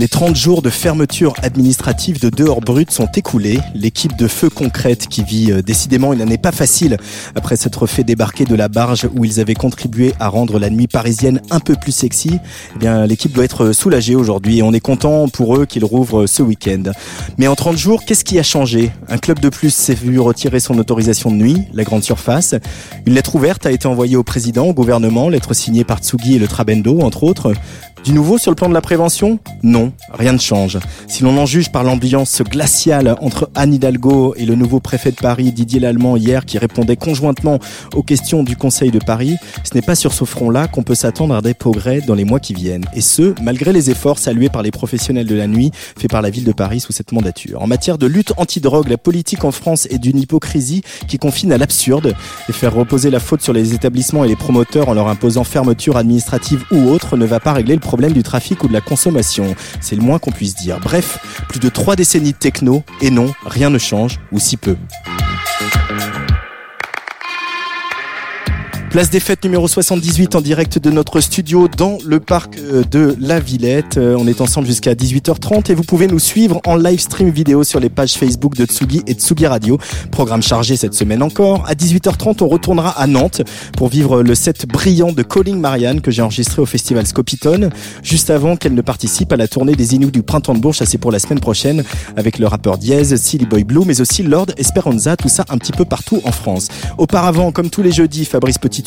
Les 30 jours de fermeture administrative de dehors brut sont écoulés. L'équipe de Feu Concrète, qui vit euh, décidément une année pas facile après s'être fait débarquer de la barge où ils avaient contribué à rendre la nuit parisienne un peu plus sexy, eh bien l'équipe doit être soulagée aujourd'hui et on est content pour eux qu'ils rouvrent ce week-end. Mais en 30 jours, qu'est-ce qui a changé? Un club de plus s'est vu retirer son autorisation de nuit, la grande surface. Une lettre ouverte a été envoyée au président, au gouvernement, lettre signée par Tsugi et le Trabendo, entre autres. Du nouveau sur le plan de la prévention? Non, rien ne change. Si l'on en juge par l'ambiance glaciale entre Anne Hidalgo et le nouveau préfet de Paris, Didier Lallemand, hier, qui répondait conjointement aux questions du Conseil de Paris, ce n'est pas sur ce front-là qu'on peut s'attendre à des progrès dans les mois qui viennent. Et ce, malgré les efforts salués par les professionnels de la nuit faits par la ville de Paris sous cette mandature. En matière de lutte anti-drogue, la politique en France est d'une hypocrisie qui confine à l'absurde et faire reposer la faute sur les établissements et les promoteurs en leur imposant fermeture administrative ou autre ne va pas régler le problème du trafic ou de la consommation. C'est le moins qu'on puisse dire. Bref, plus de trois décennies de techno, et non, rien ne change, ou si peu. Place des fêtes numéro 78 en direct de notre studio dans le parc euh, de la Villette. Euh, On est ensemble jusqu'à 18h30 et vous pouvez nous suivre en live stream vidéo sur les pages Facebook de Tsugi et Tsugi Radio. Programme chargé cette semaine encore. À 18h30, on retournera à Nantes pour vivre le set brillant de Calling Marianne que j'ai enregistré au festival Scopitone juste avant qu'elle ne participe à la tournée des Inuits du printemps de Bourges. C'est pour la semaine prochaine avec le rappeur Diez, Silly Boy Blue mais aussi Lord Esperanza, tout ça un petit peu partout en France. Auparavant, comme tous les jeudis, Fabrice Petit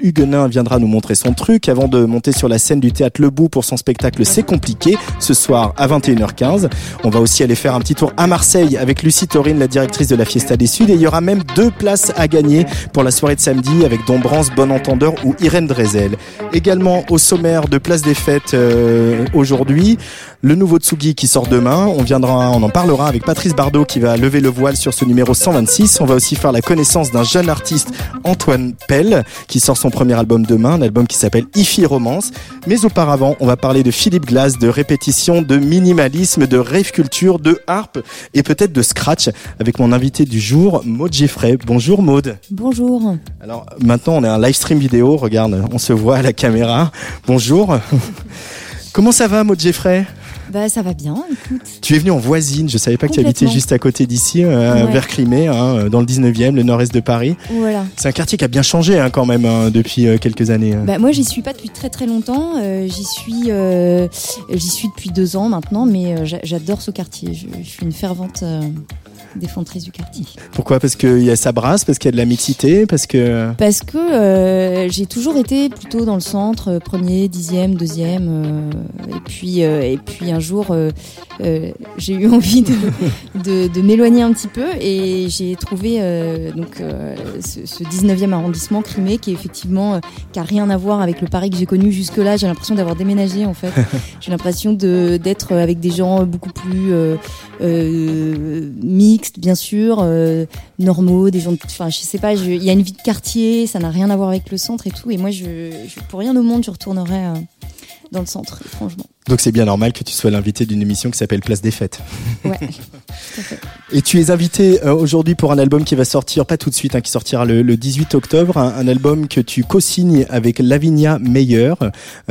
Huguenin viendra nous montrer son truc avant de monter sur la scène du théâtre Le Bout pour son spectacle C'est compliqué ce soir à 21h15. On va aussi aller faire un petit tour à Marseille avec Lucie Taurine, la directrice de la Fiesta des Suds et il y aura même deux places à gagner pour la soirée de samedi avec Dombrance, Bon Entendeur ou Irène Drezel. Également au sommaire de Place des Fêtes euh, aujourd'hui, le nouveau Tsugi qui sort demain. On viendra, on en parlera avec Patrice Bardot qui va lever le voile sur ce numéro 126. On va aussi faire la connaissance d'un jeune artiste, Antoine Pell, qui sort son premier album demain, un album qui s'appelle Ifi Romance. Mais auparavant, on va parler de Philippe Glass, de répétition, de minimalisme, de rave culture, de harpe et peut-être de scratch avec mon invité du jour, Maud Geffray. Bonjour Maud. Bonjour. Alors maintenant, on est un live stream vidéo. Regarde, on se voit à la caméra. Bonjour. Comment ça va, Maud Geffray? Bah ça va bien, écoute. Tu es venu en voisine, je savais pas que tu habitais juste à côté d'ici, euh, Ouais. vers Crimée, hein, dans le 19e, le nord-est de Paris. Voilà. C'est un quartier qui a bien changé hein, quand même hein, depuis euh, quelques années. Bah moi j'y suis pas depuis très très longtemps. euh, j'y suis, euh, j'y suis depuis deux ans maintenant, mais euh, j'a- j'adore ce quartier. Je, je suis une fervente euh, défendrice du quartier. Pourquoi? Parce qu'il y a sa brasse, parce qu'il y a de la mixité, parce que... Parce que euh, j'ai toujours été plutôt dans le centre, euh, premier, dixième, deuxième, euh, et puis euh, et puis un jour j'ai eu envie de, de, de m'éloigner un petit peu et j'ai trouvé donc ce, ce 19e arrondissement Crimée qui est effectivement qui a rien à voir avec le Paris que j'ai connu jusque là. J'ai l'impression d'avoir déménagé en fait. j'ai l'impression d'être avec des gens beaucoup plus euh, bien sûr. euh, normaux, des gens, enfin je sais pas, il y a une vie de quartier, ça n'a rien à voir avec le centre et tout. Et moi, je, pour rien au monde, je retournerais euh, dans le centre, étrangement. Donc c'est bien normal que tu sois l'invité d'une émission qui s'appelle Place des Fêtes. Ouais, tout à fait. Et tu es invité euh, aujourd'hui pour un album qui va sortir, pas tout de suite, hein, qui sortira le, le 18 octobre, un, un album que tu co-signes avec Lavinia Meyer,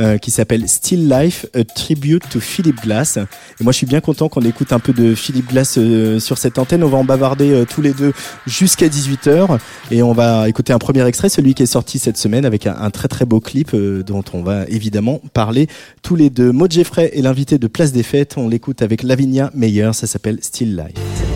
euh, qui s'appelle Still Life, a tribute to Philip Glass. Et moi je suis bien content qu'on écoute un peu de Philip Glass euh, sur cette antenne. On va en bavarder euh, tous les deux jusqu'à 18h et on va écouter un premier extrait, celui qui est sorti cette semaine avec un, un très très beau clip dont on va évidemment parler tous les deux. Jeffrey l'invité de Place des Fêtes. On l'écoute avec Lavinia Meyer, ça s'appelle Still Life.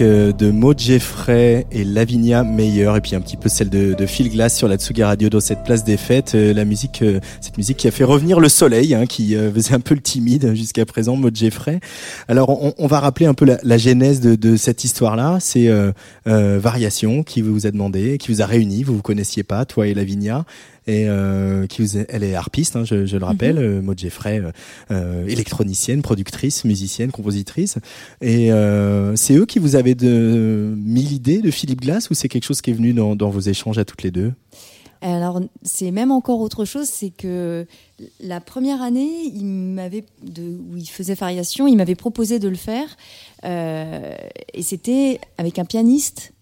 Euh, de Maud Jeffrey et Lavinia Meyer et puis un petit peu celle de, de Phil Glass sur la Tsugi Radio dans cette place des fêtes. Euh, la musique, euh, cette musique qui a fait revenir le soleil, hein, qui faisait un peu le timide jusqu'à présent, Maud Jeffrey. Alors on, on, va rappeler un peu la, la genèse de, de cette histoire-là. C'est euh, Variation qui vous a demandé, qui vous a réuni. Vous vous connaissiez pas, toi et Lavinia et euh, qui vous elle est harpiste, hein, je, je, le rappelle, mm Maud Jeffrey, euh, électronicienne, productrice, musicienne, compositrice. Et c'est eux qui vous avez de, mis l'idée de Philippe Glass ou c'est quelque chose qui est venu dans, dans vos échanges à toutes les deux? Alors c'est même encore autre chose, c'est que la première année, il m'avait où il faisait variation, il m'avait proposé de le faire, euh, et c'était avec un pianiste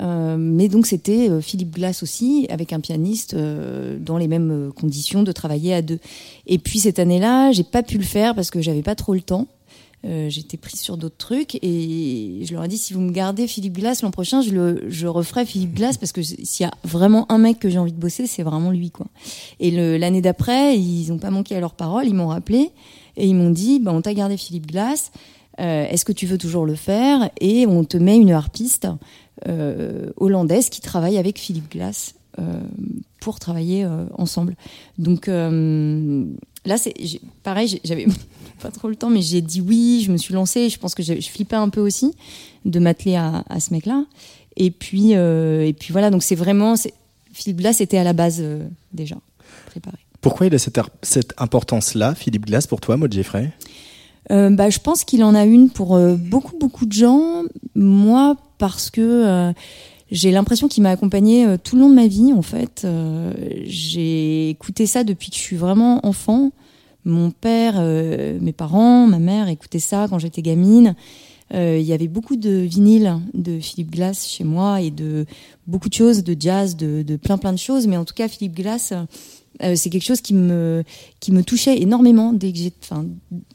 euh, mais donc c'était euh, Philippe Glass aussi, avec un pianiste euh, dans les mêmes conditions de travailler à deux. Et puis cette année-là, j'ai pas pu le faire parce que j'avais pas trop le temps. J'étais prise sur d'autres trucs et je leur ai dit si vous me gardez Philippe Glass l'an prochain, je, le, je referai Philippe Glass parce que s'il y a vraiment un mec que j'ai envie de bosser, c'est vraiment lui quoi. Et l'année d'après, ils ont pas manqué à leur parole, ils m'ont rappelé et ils m'ont dit bah, on t'a gardé Philippe Glass. Est-ce que tu veux toujours le faire? Et on te met une harpiste euh, hollandaise qui travaille avec Philippe Glass euh, pour travailler euh, ensemble. Donc là, c'est pareil, j'avais pas trop le temps, mais j'ai dit oui, je me suis lancée. Je pense que je flippais un peu aussi de m'atteler à, à, ce mec-là. Et puis, et puis voilà, donc c'est vraiment, Philippe Glass était à la base déjà préparé. Pourquoi il a cette, cette importance-là, Philippe Glass, pour toi, Maud Jeffrey bah, Je pense qu'il en a une pour beaucoup, beaucoup de gens. Moi, parce que j'ai l'impression qu'il m'a accompagné euh, tout le long de ma vie, en fait. Euh, j'ai écouté ça depuis que je suis vraiment enfant. Mon père, euh, mes parents, ma mère écoutaient ça quand j'étais gamine. Il y avait beaucoup de vinyles de Philippe Glass chez moi et de beaucoup de choses, de jazz, de, de plein plein de choses. Mais en tout cas, Philippe Glass, euh, c'est quelque chose qui me qui me touchait énormément dès que j'étais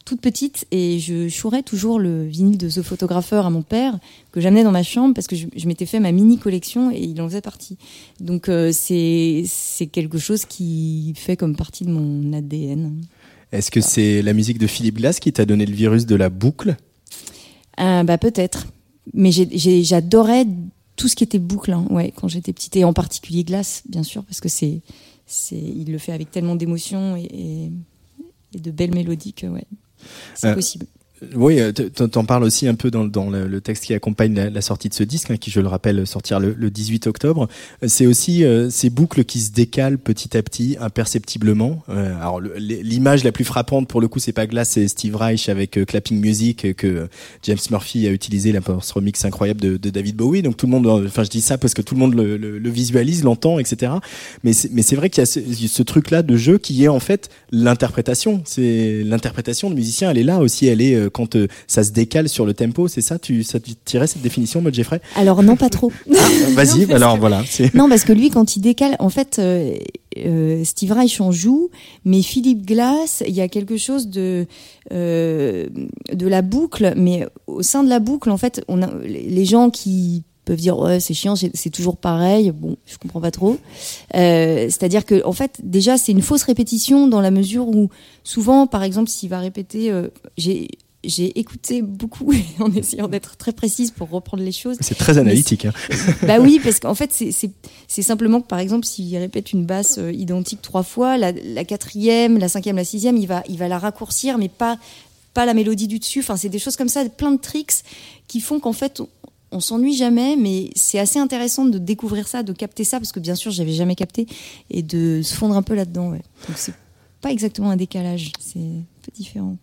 toute petite et je chourais toujours le vinyle de ce photographeur à mon père que j'amenais dans ma chambre parce que je, je m'étais fait ma mini collection et il en faisait partie. Donc euh, c'est c'est quelque chose qui fait comme partie de mon ADN. Est-ce que c'est la musique de Philippe Glass qui t'a donné le virus de la boucle? Euh, Bah peut-être. Mais j'adorais tout ce qui était boucle, hein, ouais, quand j'étais petite et en particulier Glass, bien sûr, parce que c'est il le fait avec tellement d'émotion et, de belles mélodies que ouais, c'est euh, possible. Oui, euh, t'en parles aussi un peu dans, dans le, texte qui accompagne la, sortie de ce disque, hein, qui, je le rappelle, sortir le, le 18 octobre. C'est aussi euh, ces boucles qui se décalent petit à petit, imperceptiblement. Euh, alors l'image la plus frappante pour le coup, c'est pas Glass, c'est Steve Reich avec Clapping Music que James Murphy a utilisé pour ce remix incroyable de, de, David Bowie. Donc tout le monde, enfin je dis ça parce que tout le monde le, le visualise, l'entend, etc. Mais c'est vrai qu'il y a ce, ce truc-là de jeu qui est en fait l'interprétation. C'est l'interprétation de musicien, elle est là aussi, elle est quand euh, ça se décale sur le tempo, c'est ça Tu ça tirais cette définition, Maud Jeffrey Alors non, pas trop. Ah, vas-y, alors voilà. Non, parce que lui, quand il décale, en fait, euh, euh, Steve Reich en joue, mais Philippe Glass, il y a quelque chose de de la boucle, mais au sein de la boucle, en fait, on a les gens qui peuvent dire ouais c'est chiant c'est toujours pareil bon je comprends pas trop euh, c'est-à-dire que en fait déjà c'est une fausse répétition dans la mesure où souvent par exemple s'il va répéter euh, j'ai j'ai écouté beaucoup en essayant d'être très précise pour reprendre les choses. C'est très analytique. Hein. Bah oui, parce qu'en fait, c'est simplement que, par exemple, s'il répète une basse euh, identique trois fois, la, la, quatrième, la cinquième, la sixième, il va, il va la raccourcir, mais pas, pas la mélodie du dessus. Enfin, c'est des choses comme ça, plein de tricks qui font qu'en fait, on s'ennuie jamais, mais c'est assez intéressant de découvrir ça, de capter ça, parce que bien sûr, j'avais jamais capté, et de se fondre un peu là-dedans. Ouais. Donc c'est pas exactement un décalage, c'est un peu différent.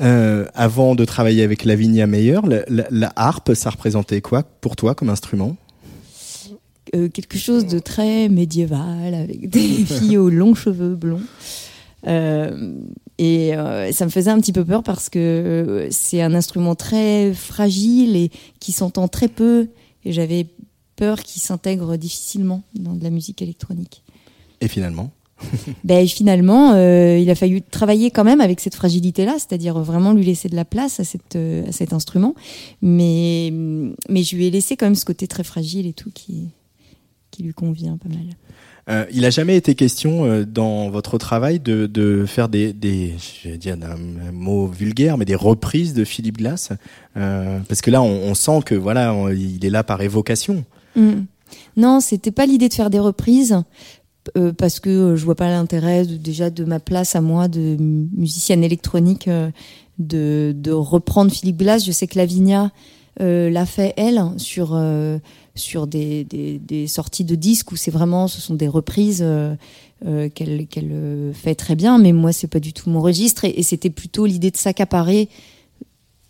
Euh, avant de travailler avec Lavinia Meyer, la, harpe, ça représentait quoi pour toi comme instrument? Euh, Quelque chose de très médiéval, avec des filles aux longs cheveux blonds. Euh, et ça me faisait un petit peu peur parce que c'est un instrument très fragile et qui s'entend très peu. Et j'avais peur qu'il s'intègre difficilement dans de la musique électronique. Et finalement? ben, finalement, euh, il a fallu travailler quand même avec cette fragilité-là, c'est-à-dire vraiment lui laisser de la place à, cette, euh, à cet instrument. Mais, mais je lui ai laissé quand même ce côté très fragile et tout qui, qui lui convient pas mal. Euh, il a jamais été question euh, dans votre travail de, de faire des, des, je vais dire un mot vulgaire, mais des reprises de Philippe Glass, euh, parce que là, on, on, sent que voilà, il est là par évocation. Mm. Non, c'était pas l'idée de faire des reprises. Euh, parce que euh, je vois pas l'intérêt déjà de ma place à moi de musicienne électronique euh, de, de, reprendre Philippe Glass. Je sais que Lavinia l'a fait elle sur sur des, des, des, sorties de disques où c'est vraiment ce sont des reprises qu'elle qu'elle fait très bien, mais moi c'est pas du tout mon registre et, c'était plutôt l'idée de s'accaparer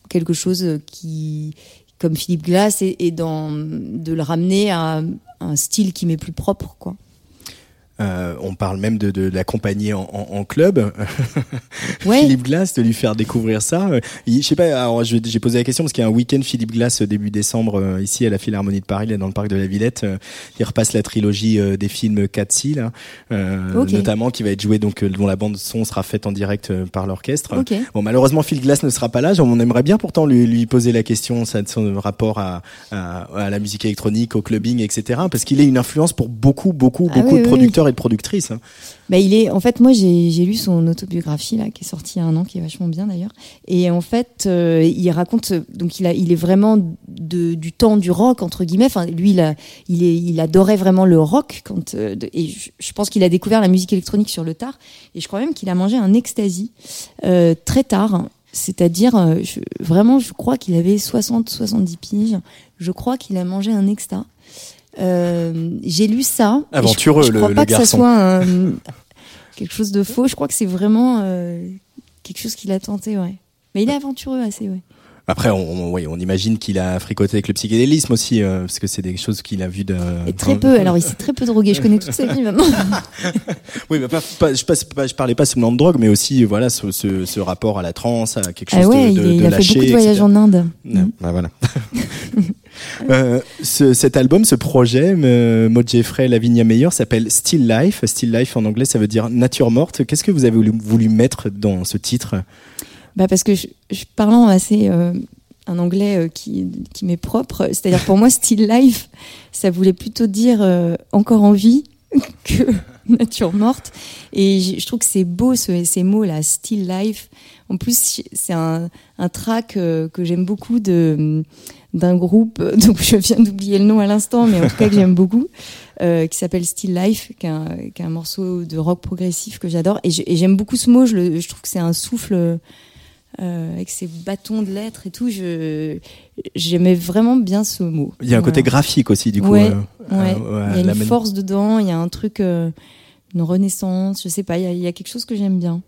quelque chose qui comme Philippe Glass et, et dans, de le ramener à un style qui m'est plus propre quoi. Euh, on parle même de, de, l'accompagner en, en, club. Philippe Glass, de lui faire découvrir ça. Euh, je sais pas, j'ai posé la question parce qu'il y a un week-end Philippe Glass euh, début décembre ici à la Philharmonie de Paris, là, dans le parc de la Villette. il repasse la trilogie des films 4 là, notamment qui va être joué donc dont la bande son sera faite en direct par l'orchestre. Bon, malheureusement Philippe Glass ne sera pas là. On aimerait bien pourtant lui, lui poser la question ça, de son rapport à, à, la musique électronique, au clubbing, etc. Parce qu'il est une influence pour beaucoup, beaucoup, ah beaucoup de producteurs et productrice. Hein. Bah, il est, en fait, moi j'ai lu son autobiographie là, qui est sortie il y a un an, qui est vachement bien d'ailleurs. Et en fait, euh, il raconte, donc il, est vraiment de, du temps du rock entre guillemets. Enfin, lui, il, a, adorait vraiment le rock quand, euh, et je, pense qu'il a découvert la musique électronique sur le tard. Et je crois même qu'il a mangé un ecstasy euh, très tard. C'est-à-dire, vraiment, je crois qu'il avait 60-70 piges. Je crois qu'il a mangé un exta. Euh, j'ai lu ça. je- Aventureux, je, le- crois le pas que ça garçon. soit un- quelque chose de faux. Je crois que c'est vraiment euh, quelque chose qu'il a tenté, ouais. Mais il est aventureux assez, ouais. Après, on, on- oui, on imagine qu'il a fricoté avec le psychédélisme aussi, euh, parce que c'est des choses qu'il a vues de. Et très peu. Alors il s'est très peu drogué. Je connais toute sa vie maintenant. Oui, mais pas, pas- je, pas- pas- je parlais pas seulement de drogue, mais aussi voilà ce, ce, ce rapport à la transe, à quelque chose Ah ouais, de, de, il, a fait beaucoup de voyages etc. en Inde. Ouais, bah voilà. Euh, ce- cet album, ce projet, euh, Maud Jeffrey, Lavinia Meyer, s'appelle Still Life. Still Life en anglais, ça veut dire nature morte. Qu'est-ce que vous avez voulu, mettre dans ce titre? Bah parce que je, je parlant assez euh, un anglais euh, qui, qui m'est propre, c'est-à-dire pour moi still life, ça voulait plutôt dire euh, encore en vie que nature morte. Et je, trouve que c'est beau ce- ces mots là, still life. En plus c'est un, un track que j'aime beaucoup de d'un groupe donc je viens d'oublier le nom à l'instant, mais en tout cas que j'aime beaucoup. euh, qui s'appelle Still Life, qui est, un, qui est un morceau de rock progressif que j'adore. Et j'ai- et j'aime beaucoup ce mot, je, le- je trouve que c'est un souffle euh, avec ses bâtons de lettres et tout. Je, j'aimais vraiment bien ce mot. Il y a un côté graphique aussi, du coup. Ouais, euh, Ouais. euh, il y a une force dedans, il y a un truc, euh, une renaissance, je sais pas, il y a, il y a quelque chose que j'aime bien.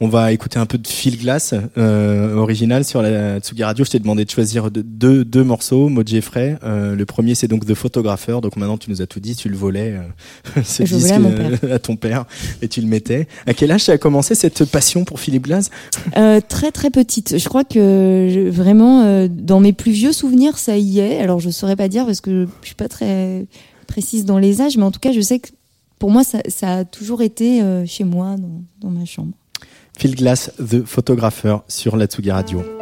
On va écouter un peu de Phil Glass euh, original sur la Tsugi Radio. Je t'ai demandé de choisir de- deux, deux morceaux, Maud Jeffrey. Euh, le premier, c'est donc The Photographer. Donc maintenant, tu nous as tout dit. Tu le volais, euh, ce Je disque à euh, à ton père et tu le mettais. À quel âge ça a commencé cette passion pour Philippe Glass? Euh, très très petite. Je crois que je- vraiment euh, dans mes plus vieux souvenirs ça y est. Alors je saurais pas dire parce que je suis pas très précise dans les âges, mais en tout cas je sais que pour moi ça, ça a toujours été chez moi dans, dans ma chambre. Phil Glass, The Photographer sur la Tsugi Radio.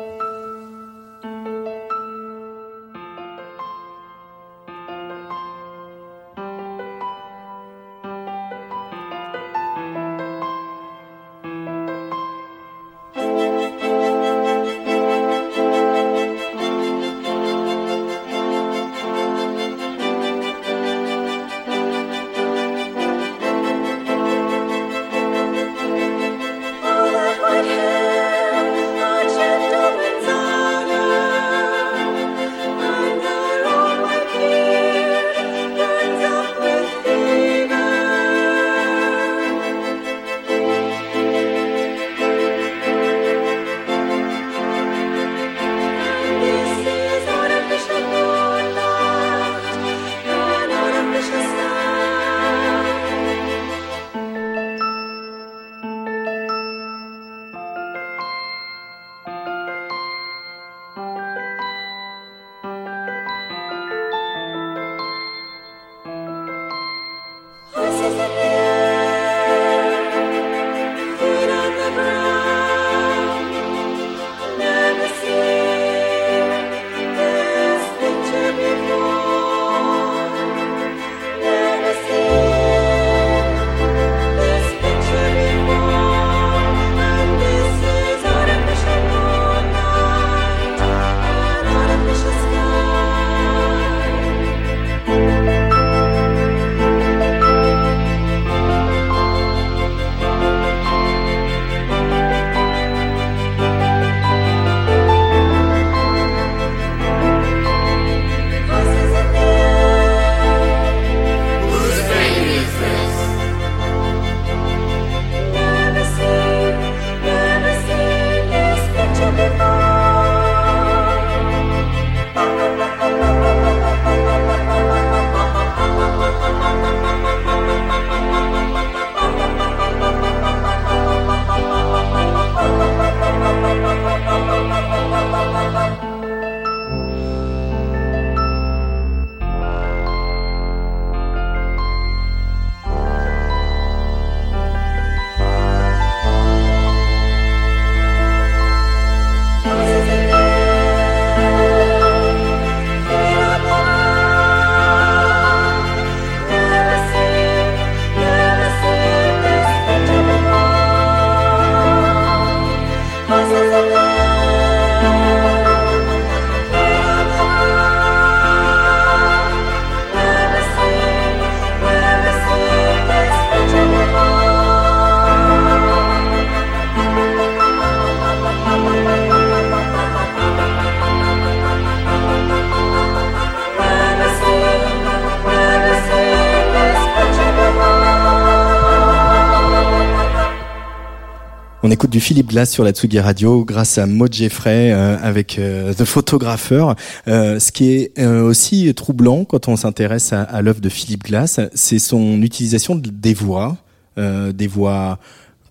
Du Philippe Glass sur la Tsugi Radio grâce à Maud Jeffrey euh, avec euh, The Photographer. Euh, ce qui est aussi troublant quand on s'intéresse à, à l'œuvre de Philippe Glass, c'est son utilisation des voix, des voix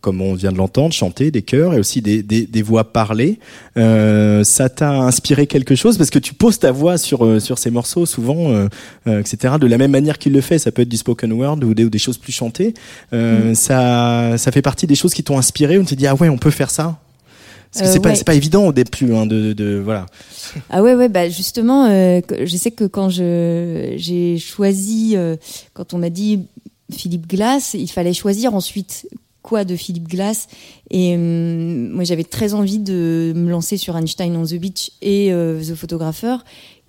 comme on vient de l'entendre, chanter des chœurs et aussi des, des, des voix parlées. Euh, ça t'a inspiré quelque chose? Parce que tu poses ta voix sur euh, sur ces morceaux souvent, euh, etc. De la même manière qu'il le fait, ça peut être du spoken word ou des, ou des choses plus chantées. Euh, mm. Ça ça fait partie des choses qui t'ont inspiré. On te dit ah ouais, on peut faire ça. Parce que c'est pas c'est pas évident au début hein, de, de, voilà. Ah ouais ouais bah justement je sais que quand je j'ai choisi quand on m'a dit Philippe Glass, il fallait choisir ensuite quoi de Philippe Glass. Et hum, moi, j'avais très envie de me lancer sur Einstein on the Beach et euh, The Photographer,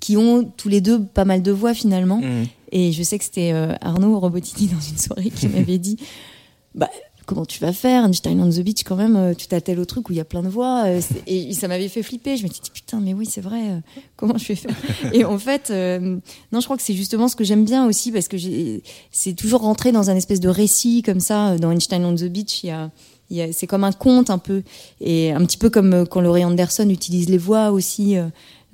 qui ont tous les deux pas mal de voix finalement. Mmh. Et je sais que c'était euh, Arnaud Robotini dans une soirée qui m'avait dit bah, comment tu vas faire Einstein on the Beach quand même euh, tu t'attelles au truc où il y a plein de voix euh, et ça m'avait fait flipper. Je me suis dit putain mais oui c'est vrai euh, comment je vais faire? Et en fait non je crois que c'est justement ce que j'aime bien aussi parce que c'est toujours rentré dans un espèce de récit comme ça dans Einstein on the Beach il y a c'est comme un conte un peu. Et un petit peu comme quand Laurie Anderson utilise les voix aussi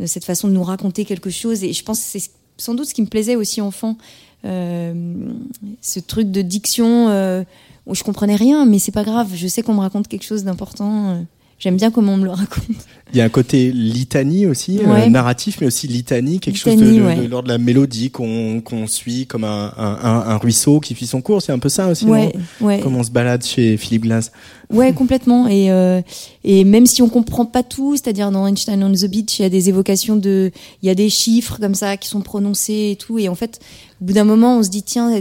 cette façon de nous raconter quelque chose. Et je pense que c'est sans doute ce qui me plaisait aussi enfant ce truc de diction où je comprenais rien, mais c'est pas grave. Je sais qu'on me raconte quelque chose d'important. J'aime bien comment on me le raconte. Il y a un côté litanie aussi, euh, narratif, mais aussi litanie, quelque chose de, de, l'ordre de la mélodie qu'on suit comme un, un, un, ruisseau qui suit son cours. C'est un peu ça aussi, ouais, ouais. Comment on se balade chez Philippe Glass. Ouais, complètement. Et, euh, et même si on comprend pas tout, c'est-à-dire dans Einstein on the Beach, il y a des évocations de, il y a des chiffres comme ça qui sont prononcés et tout. Et en fait, au bout d'un moment, on se dit tiens,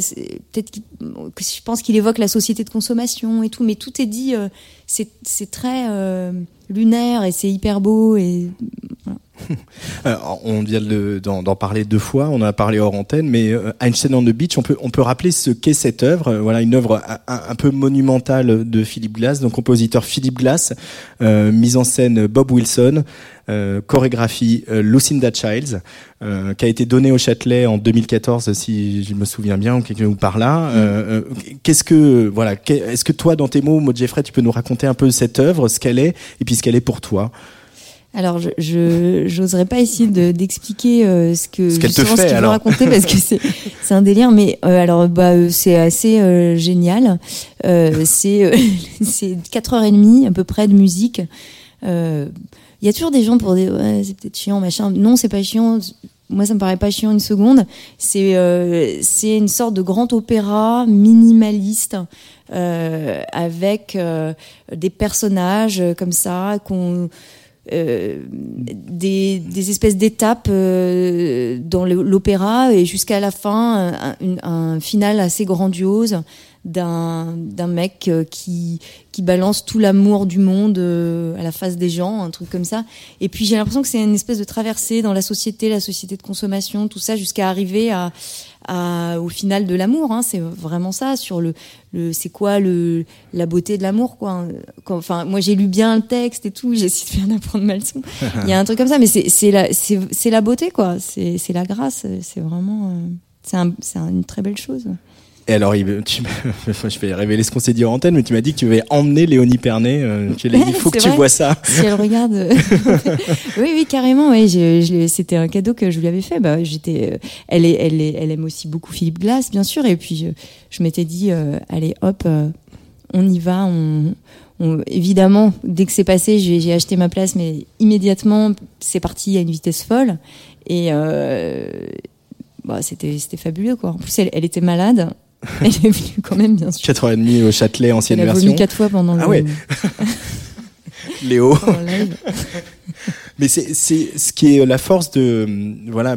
peut-être que je pense qu'il évoque la société de consommation et tout, mais tout est dit. Euh, c'est très euh, lunaire et c'est hyper beau et on vient d'en parler deux fois, on en a parlé hors antenne, mais euh, Einstein on the Beach, on peut, on peut rappeler ce qu'est cette œuvre. Voilà, une œuvre un, peu monumentale de Philip Glass, donc compositeur Philip Glass, euh, mise en scène Bob Wilson, euh, chorégraphie Lucinda Childs, qui a été donnée au Châtelet en 2014, si je me souviens bien, ou quelque par là. Qu'est-ce que, voilà, est-ce que toi, dans tes mots, Maud Jeffrey, tu peux nous raconter un peu cette œuvre, ce qu'elle est, et puis ce qu'elle est pour toi? Alors, je j'oserais pas essayer d'expliquer euh, ce que ce qu'elle te fait, raconter parce que c'est c'est un délire. Mais euh, alors, bah euh, c'est assez génial. c'est c'est quatre heures et demie à peu près de musique. Il y a toujours des gens pour dire ouais c'est peut-être chiant machin. Non, c'est pas chiant. Moi, ça me paraît pas chiant une seconde. C'est c'est une sorte de grand opéra minimaliste. avec des personnages comme ça qu'on euh, des, espèces d'étapes euh, dans l'opéra et jusqu'à la fin un, un, final assez grandiose d'un mec euh, qui qui balance tout l'amour du monde à la face des gens un truc comme ça et puis j'ai l'impression que c'est une espèce de traversée dans la société la société de consommation tout ça jusqu'à arriver à au final de l'amour. Hein, c'est vraiment ça sur le, le c'est quoi le la beauté de l'amour quoi. enfin moi j'ai lu bien le texte et tout, j'ai essayé de faire apprendre ma leçon. Il y a un truc comme ça, mais c'est la c'est la beauté quoi. C'est la grâce. C'est vraiment euh, c'est un, c'est une très belle chose. Et alors, tu, je vais révéler ce qu'on s'est dit en antenne, mais tu m'as dit que tu avais emmené Léonie Pernet. Euh, il faut que tu vois ça. Si elle regarde. Euh, oui, oui, carrément. C'était un cadeau que je lui avais fait. Bah, j'étais. Euh, elle, est, elle, est, elle aime aussi beaucoup Philippe Glass, bien sûr. Et puis, je, je m'étais dit, allez, hop, on y va. On, évidemment, dès que c'est passé, j'ai acheté ma place, mais immédiatement, c'est parti à une vitesse folle. Et bah, c'était fabuleux, quoi. En plus, elle, elle était malade. Elle est venue quand même, bien sûr. 4h30 au Châtelet, ancienne Elle a version. quatre fois pendant ah ouais. Léo. Mais c'est ce qui est la force de voilà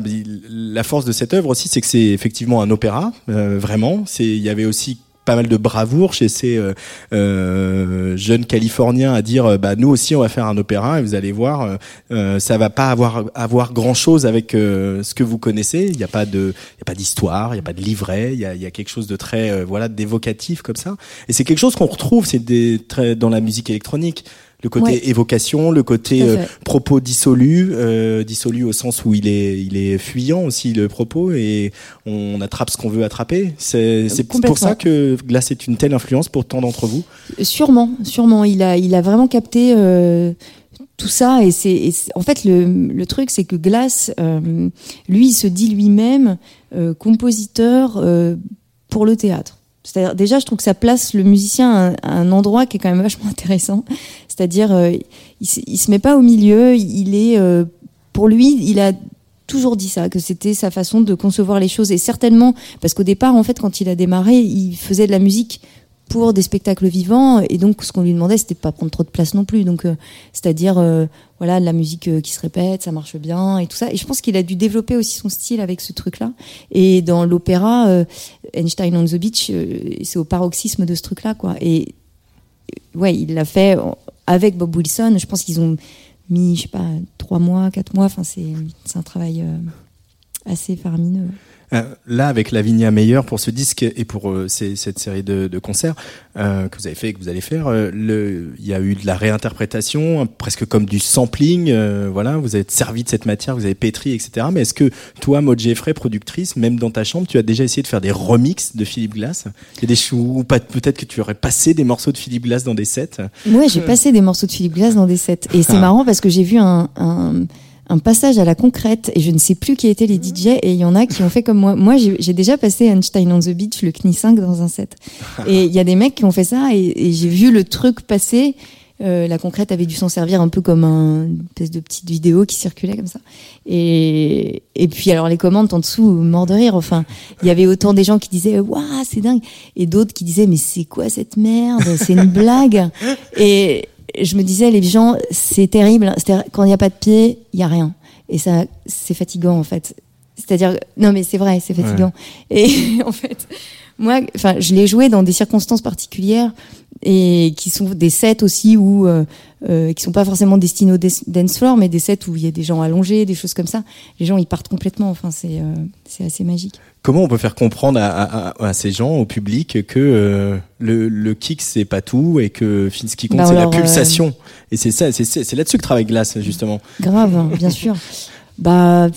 la force de cette œuvre aussi, c'est que c'est effectivement un opéra euh, vraiment. C'est il y avait aussi pas mal de bravoure chez ces euh, euh, jeunes Californiens à dire euh, bah nous aussi on va faire un opéra et vous allez voir euh, ça va pas avoir avoir grand chose avec ce que vous connaissez. Il n'y a pas de il y a pas d'histoire il y a pas de livret il y a, y a quelque chose de très voilà d'évocatif comme ça. Et c'est quelque chose qu'on retrouve c'est des très dans la musique électronique Le côté Ouais. évocation, le côté euh, propos dissolu, euh, dissolu au sens où il est, il est fuyant aussi le propos et on attrape ce qu'on veut attraper. C'est pour ça que Glace est une telle influence pour tant d'entre vous. Sûrement, sûrement. Il a, il a vraiment capté euh, tout ça. Et c'est, et c'est- en fait, le, le truc, c'est que Glass, euh, lui, il se dit lui-même euh, compositeur euh, pour le théâtre. C'est-à-dire, déjà, je trouve que ça place le musicien à, un- endroit qui est quand même vachement intéressant. C'est-à-dire, euh, il se met pas au milieu. Il est, euh, pour lui, il a toujours dit ça, que c'était sa façon de concevoir les choses. Et certainement, parce qu'au départ, en fait, quand il a démarré, il faisait de la musique pour des spectacles vivants. Et donc ce qu'on lui demandait c'était de pas prendre trop de place non plus. Donc euh, c'est-à-dire euh, voilà de la musique euh, qui se répète ça marche bien et tout ça. Et je pense qu'il a dû développer aussi son style avec ce truc là et dans l'opéra Einstein on the Beach c'est au paroxysme de ce truc là quoi. Et ouais il l'a fait avec Bob Wilson. Je pense qu'ils ont mis je sais pas trois mois quatre mois. Enfin c'est un travail assez faramineux Euh, là, avec Lavinia Meyer pour ce disque et pour euh, ces- cette série de, de concerts euh, que vous avez fait et que vous allez faire, euh, il y a eu de la réinterprétation, presque comme du sampling. euh, voilà, vous avez servi de cette matière, vous avez pétri, etc. Mais est-ce que toi, Maud Jeffrey, productrice, même dans ta chambre, tu as déjà essayé de faire des remixes de Philippe Glass? Il y a des choux, ou peut-être que tu aurais passé des morceaux de Philippe Glass dans des sets? Ouais, j'ai passé des morceaux de Philippe Glass dans des sets. Et c'est Ah. marrant parce que j'ai vu un, un, un passage à la concrète et je ne sais plus qui étaient les DJ et il y en a qui ont fait comme moi. Moi, j'ai déjà passé Einstein on the Beach, le CNI 5 dans un set. Et il y a des mecs qui ont fait ça et, et j'ai vu le truc passer. Euh, la concrète avait dû s'en servir un peu comme un une espèce de petite vidéo qui circulait comme ça. Et, et puis alors les commandes en dessous, mort de rire. Enfin, il y avait autant des gens qui disaient waouh c'est dingue et d'autres qui disaient mais c'est quoi cette merde, c'est une blague. Et je me disais les gens c'est terrible. Quand il n'y a pas de pied, il y a rien. Et ça c'est fatigant en fait. C'est-à-dire non mais c'est vrai c'est fatigant. Et en fait moi enfin je l'ai joué dans des circonstances particulières et qui sont des sets aussi où euh, euh, qui sont pas forcément destinés au dance floor mais des sets où il y a des gens allongés des choses comme ça. Les gens ils partent complètement. Enfin c'est euh, c'est assez magique. Comment on peut faire comprendre à, à- ces gens, au public, que euh, le, le kick c'est pas tout et que ce qui compte Bah, c'est la pulsation? Et c'est ça, c'est- là-dessus que travaille Glass justement. grave hein, bien sûr. Bah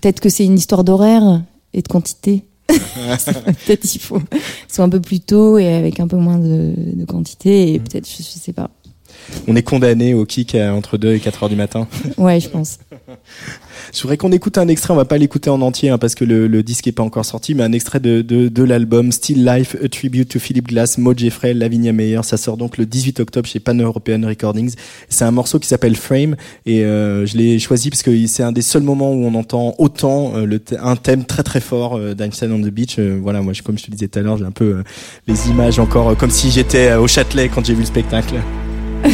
peut-être que c'est une histoire d'horaire et de quantité peut-être il faut soit un peu plus tôt et avec un peu moins de, de quantité et peut-être je, je sais pas. On est condamné au kick à entre 2 et 4 heures du matin. ouais je pense Je voudrais qu'on écoute un extrait, on va pas l'écouter en entier hein, parce que le, le disque est pas encore sorti, mais un extrait de, de, de l'album Still Life, A Tribute to Philip Glass, Maud Jeffrey, Lavinia Meyer. Ça sort donc le 18 octobre chez Pan European Recordings. C'est un morceau qui s'appelle Frame et euh, je l'ai choisi parce que c'est un des seuls moments où on entend autant euh, le un thème très très fort euh, d'Einstein on the Beach. Euh, voilà, moi je- comme je te disais tout à l'heure, j'ai un peu euh, les images encore euh, comme si j'étais au Châtelet quand j'ai vu le spectacle.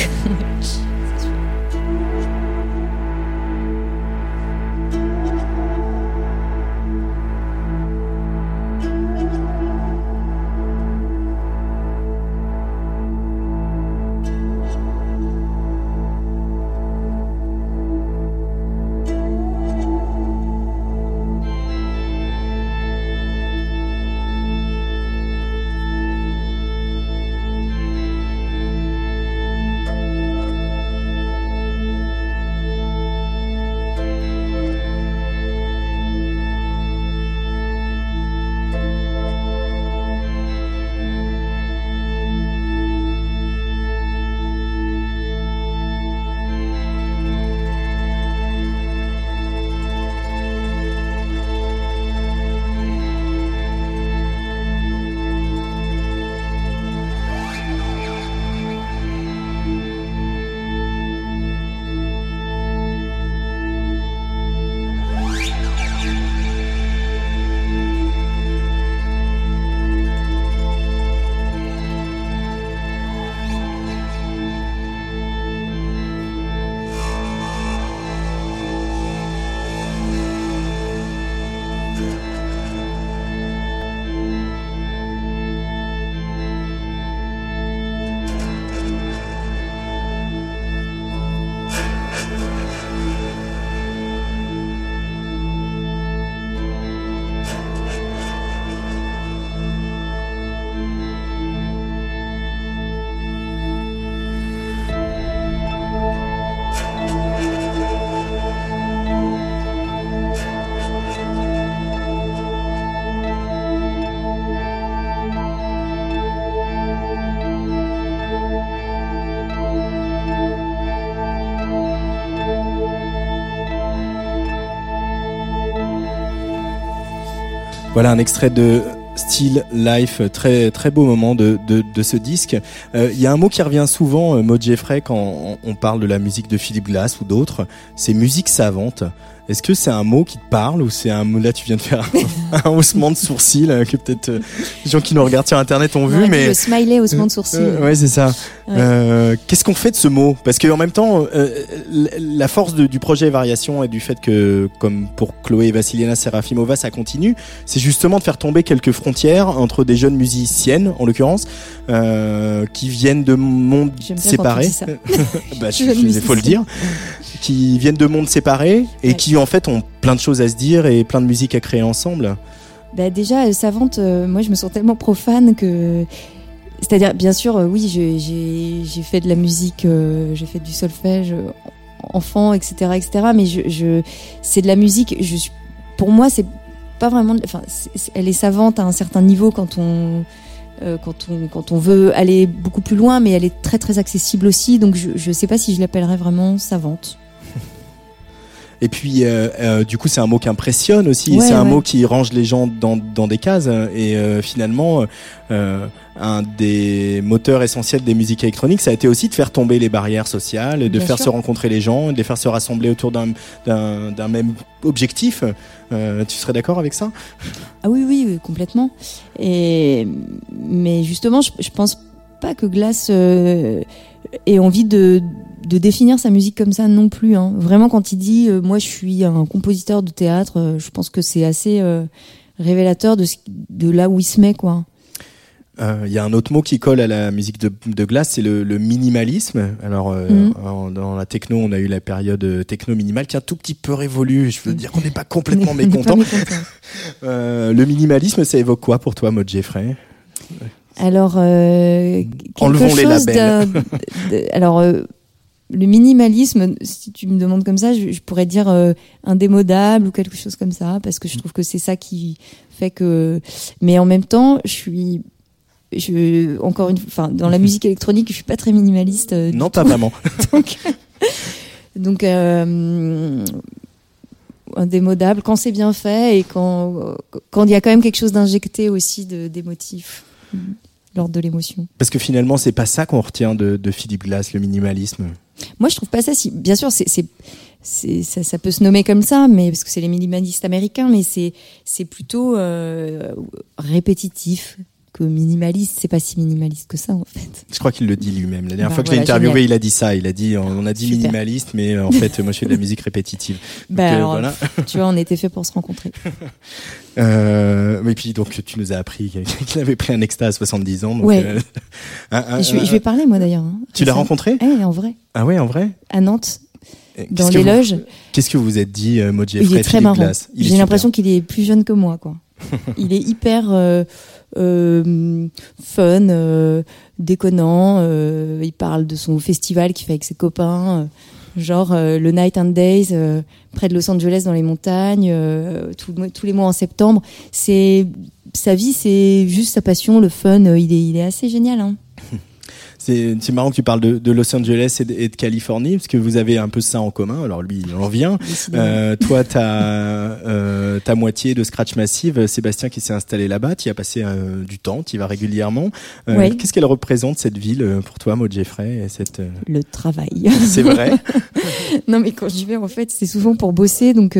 Voilà un extrait de Still Life, très très beau moment de, de, de ce disque. Euh, Il y a un mot qui revient souvent, euh, Maud Jeffrey, quand on, on parle de la musique de Philippe Glass ou d'autres, c'est musique savante. Est-ce que c'est un mot qui te parle ou c'est un mot là tu viens de faire un, un haussement de sourcil euh, que peut-être euh, les gens qui nous regardent sur internet ont On vu, mais le smiley haussement de sourcil. euh, ouais, c'est ça. Ouais. Euh, Qu'est-ce qu'on fait de ce mot? Parce qu'en même temps, euh, la force de- du projet Variation et du fait que, comme pour Chloé et Vassiliana Serafimova, ça continue, c'est justement de faire tomber quelques frontières entre des jeunes musiciennes, en l'occurrence, euh, qui viennent de mondes séparés. bah, je- je- il faut le dire. Qui viennent de mondes séparés et Ouais. qui en fait ont plein de choses à se dire et plein de musique à créer ensemble. Bah déjà, euh, savante, euh, moi je me sens tellement profane que. C'est-à-dire, bien sûr, euh, oui, j'ai fait de la musique, euh, j'ai fait du solfège enfant, etc., etc. Mais je, je c'est de la musique. Je pour moi, c'est pas vraiment. Enfin, elle est savante à un certain niveau quand on. euh, quand on quand on veut aller beaucoup plus loin, mais elle est très très accessible aussi. Donc je je sais pas si je l'appellerais vraiment savante. Et puis, euh, euh, du coup, c'est un mot qui impressionne aussi. Ouais, c'est un ouais. mot qui range les gens dans, dans des cases. Et euh, finalement, un des moteurs essentiels des musiques électroniques, ça a été aussi de faire tomber les barrières sociales, de Bien faire sûr. se rencontrer les gens, de les faire se rassembler autour d'un même objectif. Tu serais d'accord avec ça? Ah oui, oui, oui, complètement. Et mais justement, je, je pense pas que Glass ait envie de, de définir sa musique comme ça non plus. Hein. Vraiment, quand il dit euh, moi je suis un compositeur de théâtre, euh, je pense que c'est assez euh, révélateur de, ce- de là où il se met, quoi. Il y a un autre mot qui colle à la musique de, de glace, c'est le, le minimalisme. Alors, Mhm. en- dans la techno, on a eu la période techno minimale qui a un tout petit peu révolu. Je veux dire qu'on n'est pas complètement est- est mécontent. le minimalisme, ça évoque quoi pour toi, Maud Jeffrey Alors, euh, quelque Enlevons les labels. de- alors, euh, le minimalisme, si tu me demandes comme ça, je, je pourrais dire euh, indémodable ou quelque chose comme ça, parce que je trouve que c'est ça qui fait que. Mais en même temps, je suis. Je, encore une enfin, dans la musique électronique, je suis pas très minimaliste. euh, Non, tout. pas vraiment. donc, donc euh, indémodable quand c'est bien fait et quand quand il y a quand même quelque chose d'injecté aussi de d'émotif lors de l'émotion. Parce que finalement, c'est pas ça qu'on retient de, de Philippe Glass, le minimalisme. Moi, je trouve pas ça si. Bien sûr, c'est c'est c'est ça, ça peut se nommer comme ça, mais parce que c'est les minimalistes américains, mais c'est c'est plutôt euh, répétitif que minimaliste. C'est pas si minimaliste que ça en fait. Je crois qu'il le dit lui-même. La dernière Bah, fois que je l'ai voilà, interviewé, génial. il a dit ça. Il a dit, on a dit Super. minimaliste, mais euh, en fait, moi, je fais de la musique répétitive. Donc, Bah, euh, alors, voilà. Tu vois, on était fait pour se rencontrer. Euh, et puis, donc, tu nous as appris qu'il avait pris un extra à 70 ans. Donc, Ouais. euh, un- un- Et je, vais- je vais parler moi d'ailleurs. hein, tu l'as rencontré? Eh, en vrai, Ah ouais, en vrai? À Nantes, dans que les loges. Qu'est-ce que vous vous êtes dit, euh, Maud Il est très Philippe marrant. J'ai l'impression qu'il est plus jeune que moi, quoi. il est hyper euh, euh, fun, euh, déconnant. il parle de son festival qu'il fait avec ses copains, genre le Night and Days près de Los Angeles dans les montagnes, tous les mois en septembre. C'est sa vie, c'est juste sa passion, le fun. il est, il est assez génial. Hein. C'est marrant que tu parles de, de Los Angeles et de, et de Californie, parce que vous avez un peu ça en commun. Alors lui, il en vient. Euh, toi, ta euh, ta moitié de Scratch Massive, Sébastien qui s'est installé là-bas, tu y as passé euh, du temps, tu y vas régulièrement. Euh, Ouais. Qu'est-ce qu'elle représente cette ville euh, pour toi, Maud Jeffrey et cette, Le travail. C'est vrai. non, mais quand j'y vais, en fait, c'est souvent pour bosser. Donc,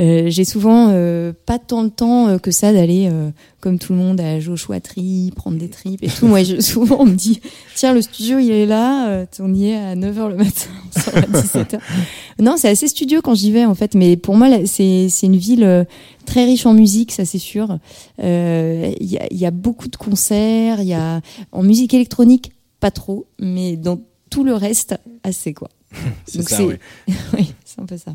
euh, j'ai souvent euh, pas tant le temps euh, que ça d'aller, euh, comme tout le monde, à Joshua-Tree, prendre des tripes et tout. Moi, je, souvent, on me dit Tiens, le studio, il est là, on y est à 9h le matin, on sort à 17h. Non, c'est assez studio quand j'y vais, en fait. Mais pour moi, c'est une ville très riche en musique, ça, c'est sûr. Il y, a, il y a beaucoup de concerts. Il y a En musique électronique, pas trop. Mais dans tout le reste, assez, quoi. C'est ça, oui, c'est un peu ça.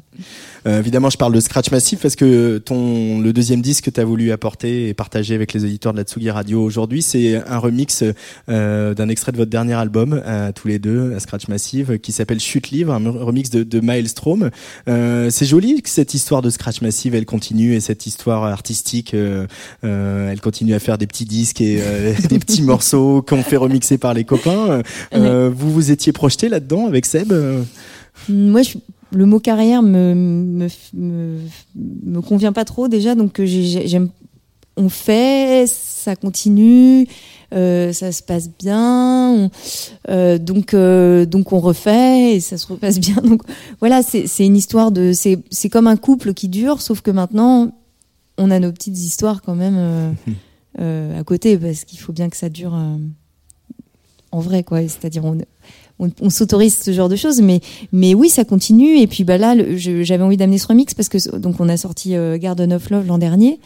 Euh, évidemment, je parle de Scratch Massive parce que ton le deuxième disque que tu as voulu apporter et partager avec les auditeurs de la Tsugi Radio aujourd'hui, c'est un remix euh, d'un extrait de votre dernier album à tous les deux, à Scratch Massive, qui s'appelle Chute Livre, un remix de, de Maelstrom. Euh, c'est joli que cette histoire de Scratch Massive, elle continue et cette histoire artistique, euh, euh, elle continue à faire des petits disques et euh, des petits morceaux qu'on fait remixer par les copains. Euh, Vous vous étiez projeté là-dedans avec Seb euh? Moi, je, le mot carrière me, me, me, me convient pas trop déjà, donc euh, j'ai- j'ai- j'aime on fait, ça continue, euh, ça se passe bien, on- euh, donc euh, donc on refait et ça se repasse bien. Donc voilà, c'est une histoire de c'est c'est comme un couple qui dure, sauf que maintenant on a nos petites histoires quand même à côté parce qu'il faut bien que ça dure en vrai quoi. C'est-à-dire on on, s'autorise ce genre de choses, mais mais oui, ça continue. Et puis bah là, j'avais envie d'amener ce remix parce que donc on a sorti euh, Garden of Love l'an dernier,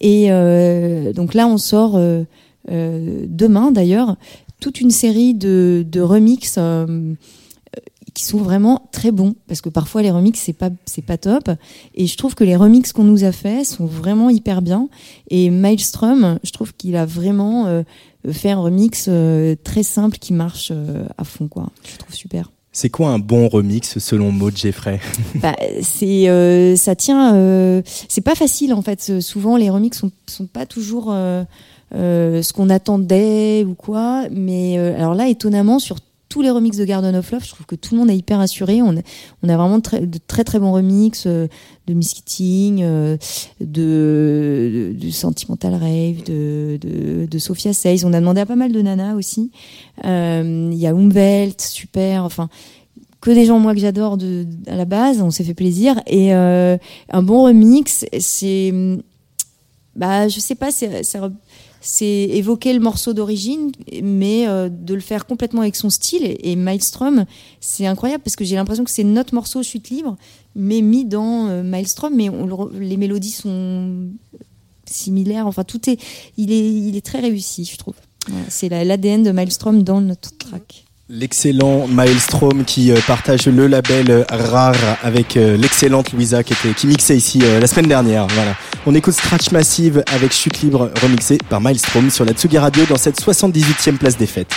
et euh, donc là on sort euh, demain d'ailleurs toute une série de de remix. qui sont vraiment très bons parce que parfois les remix c'est pas c'est pas top et je trouve que les remix qu'on nous a fait sont vraiment hyper bien et Maelstrom je trouve qu'il a vraiment fait un remix euh, très simple qui marche euh, à fond quoi. Je trouve super. C'est quoi un bon remix selon Maud Jeffrey? Bah, c'est euh, ça tient euh, c'est pas facile en fait. Souvent les remix sont sont pas toujours euh, euh, ce qu'on attendait ou quoi. Mais euh, alors là étonnamment sur tous les remixes de Garden of Love, je trouve que tout le monde est hyper assuré. On a, vraiment de très très bons remixes euh, de Miss Keating, euh, de, Sentimental Rave, de, de, Sophia Says. On a demandé à pas mal de nanas aussi. Euh, Il y a Umwelt, super. Enfin, que des gens moi que j'adore de, à la base. On s'est fait plaisir et euh, un bon remix, c'est bah je sais pas, c'est c'est- évoquer le morceau d'origine, mais euh, de le faire complètement avec son style. Et, et Maelstrom, c'est incroyable parce que j'ai l'impression que c'est notre morceau chute libre, mais mis dans euh, Maelstrom, mais les mélodies sont similaires. Enfin, tout est, il est, il est très réussi, je trouve. C'est la- l'ADN de Maelstrom dans notre track. L'excellent Maelstrom qui euh, partage le label euh, Rare avec euh, l'excellente Louisa qui, mixait ici la semaine dernière. Voilà. On écoute Scratch Massive avec Chute Libre remixé par Maelstrom sur la Tsugi Radio dans cette 78e place des fêtes.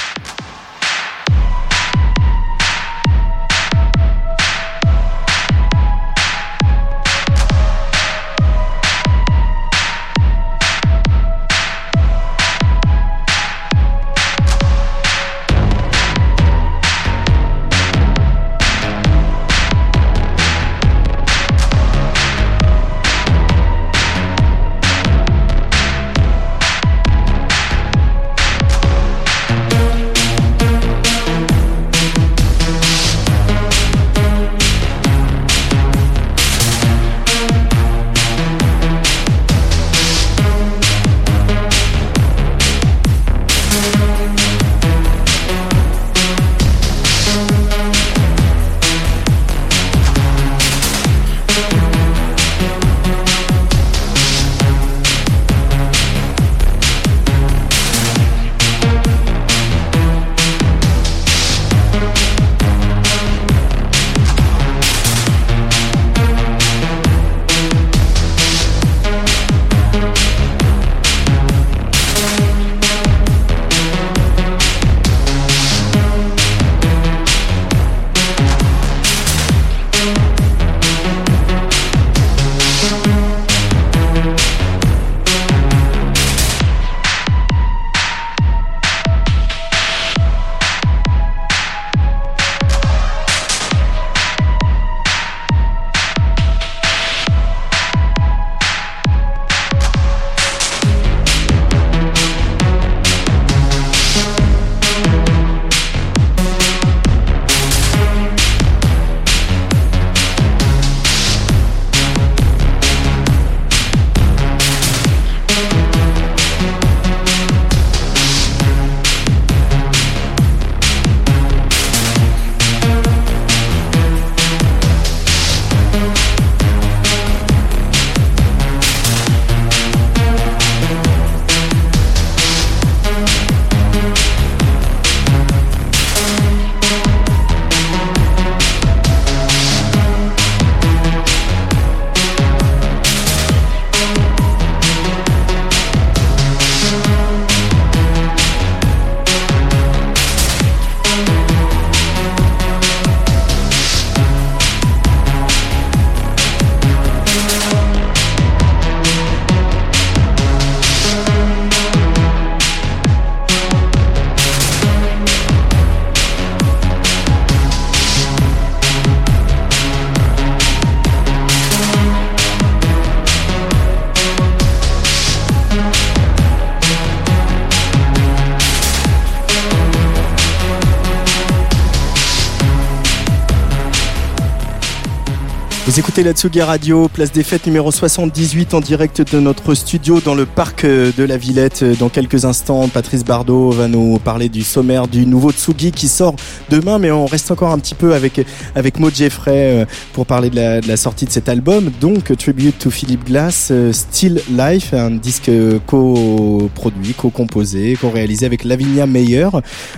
Vous écoutez la Tsugi Radio, place des fêtes numéro 78 en direct de notre studio dans le parc de la Villette. Dans quelques instants, Patrice Bardot va nous parler du sommaire du nouveau Tsugi qui sort demain, mais on reste encore un petit peu avec, avec Maud Jeffrey euh, pour parler de la, sortie de cet album. Donc, Tribute to Philip Glass, euh, Still Life, un disque co-produit, co-composé, co-réalisé avec Lavinia Meyer.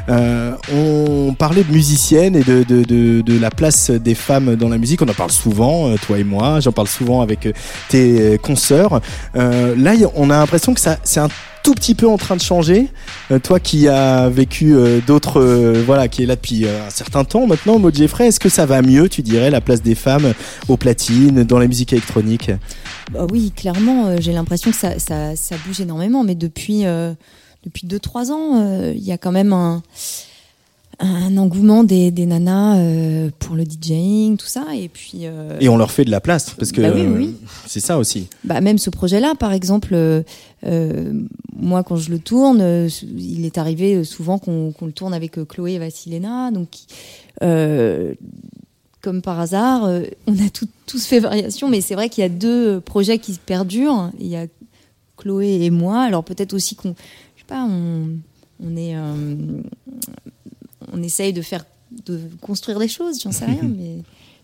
Euh, on parlait de musiciennes et de, de, de, de la place des femmes dans la musique. On en parle souvent euh, toi et moi. J'en parle souvent avec euh, tes euh, consoeurs. là, on a l'impression que ça, c'est un tout petit peu en train de changer. toi qui as vécu d'autres, voilà, qui est là depuis un certain temps maintenant, Maud Jeffrey, est-ce que ça va mieux, tu dirais, la place des femmes aux platines, dans la musique électronique bah Oui, clairement, j'ai l'impression que ça, ça, ça, bouge énormément, mais depuis, depuis 2-3 ans, il y a quand même un un engouement des, des nanas euh, pour le DJing, tout ça, et puis. Euh, et on leur fait de la place parce que bah c'est ça aussi. Bah même ce projet-là, par exemple, euh, moi quand je le tourne, il est arrivé souvent qu'on le tourne avec Chloé et Vassilena, donc comme par hasard, on a tout, tous fait variation, mais c'est vrai qu'il y a deux projets qui perdurent. Il y a Chloé et moi. Alors peut-être aussi qu'on, je sais pas, on, on est on essaye de faire, de construire des choses, j'en sais rien, mais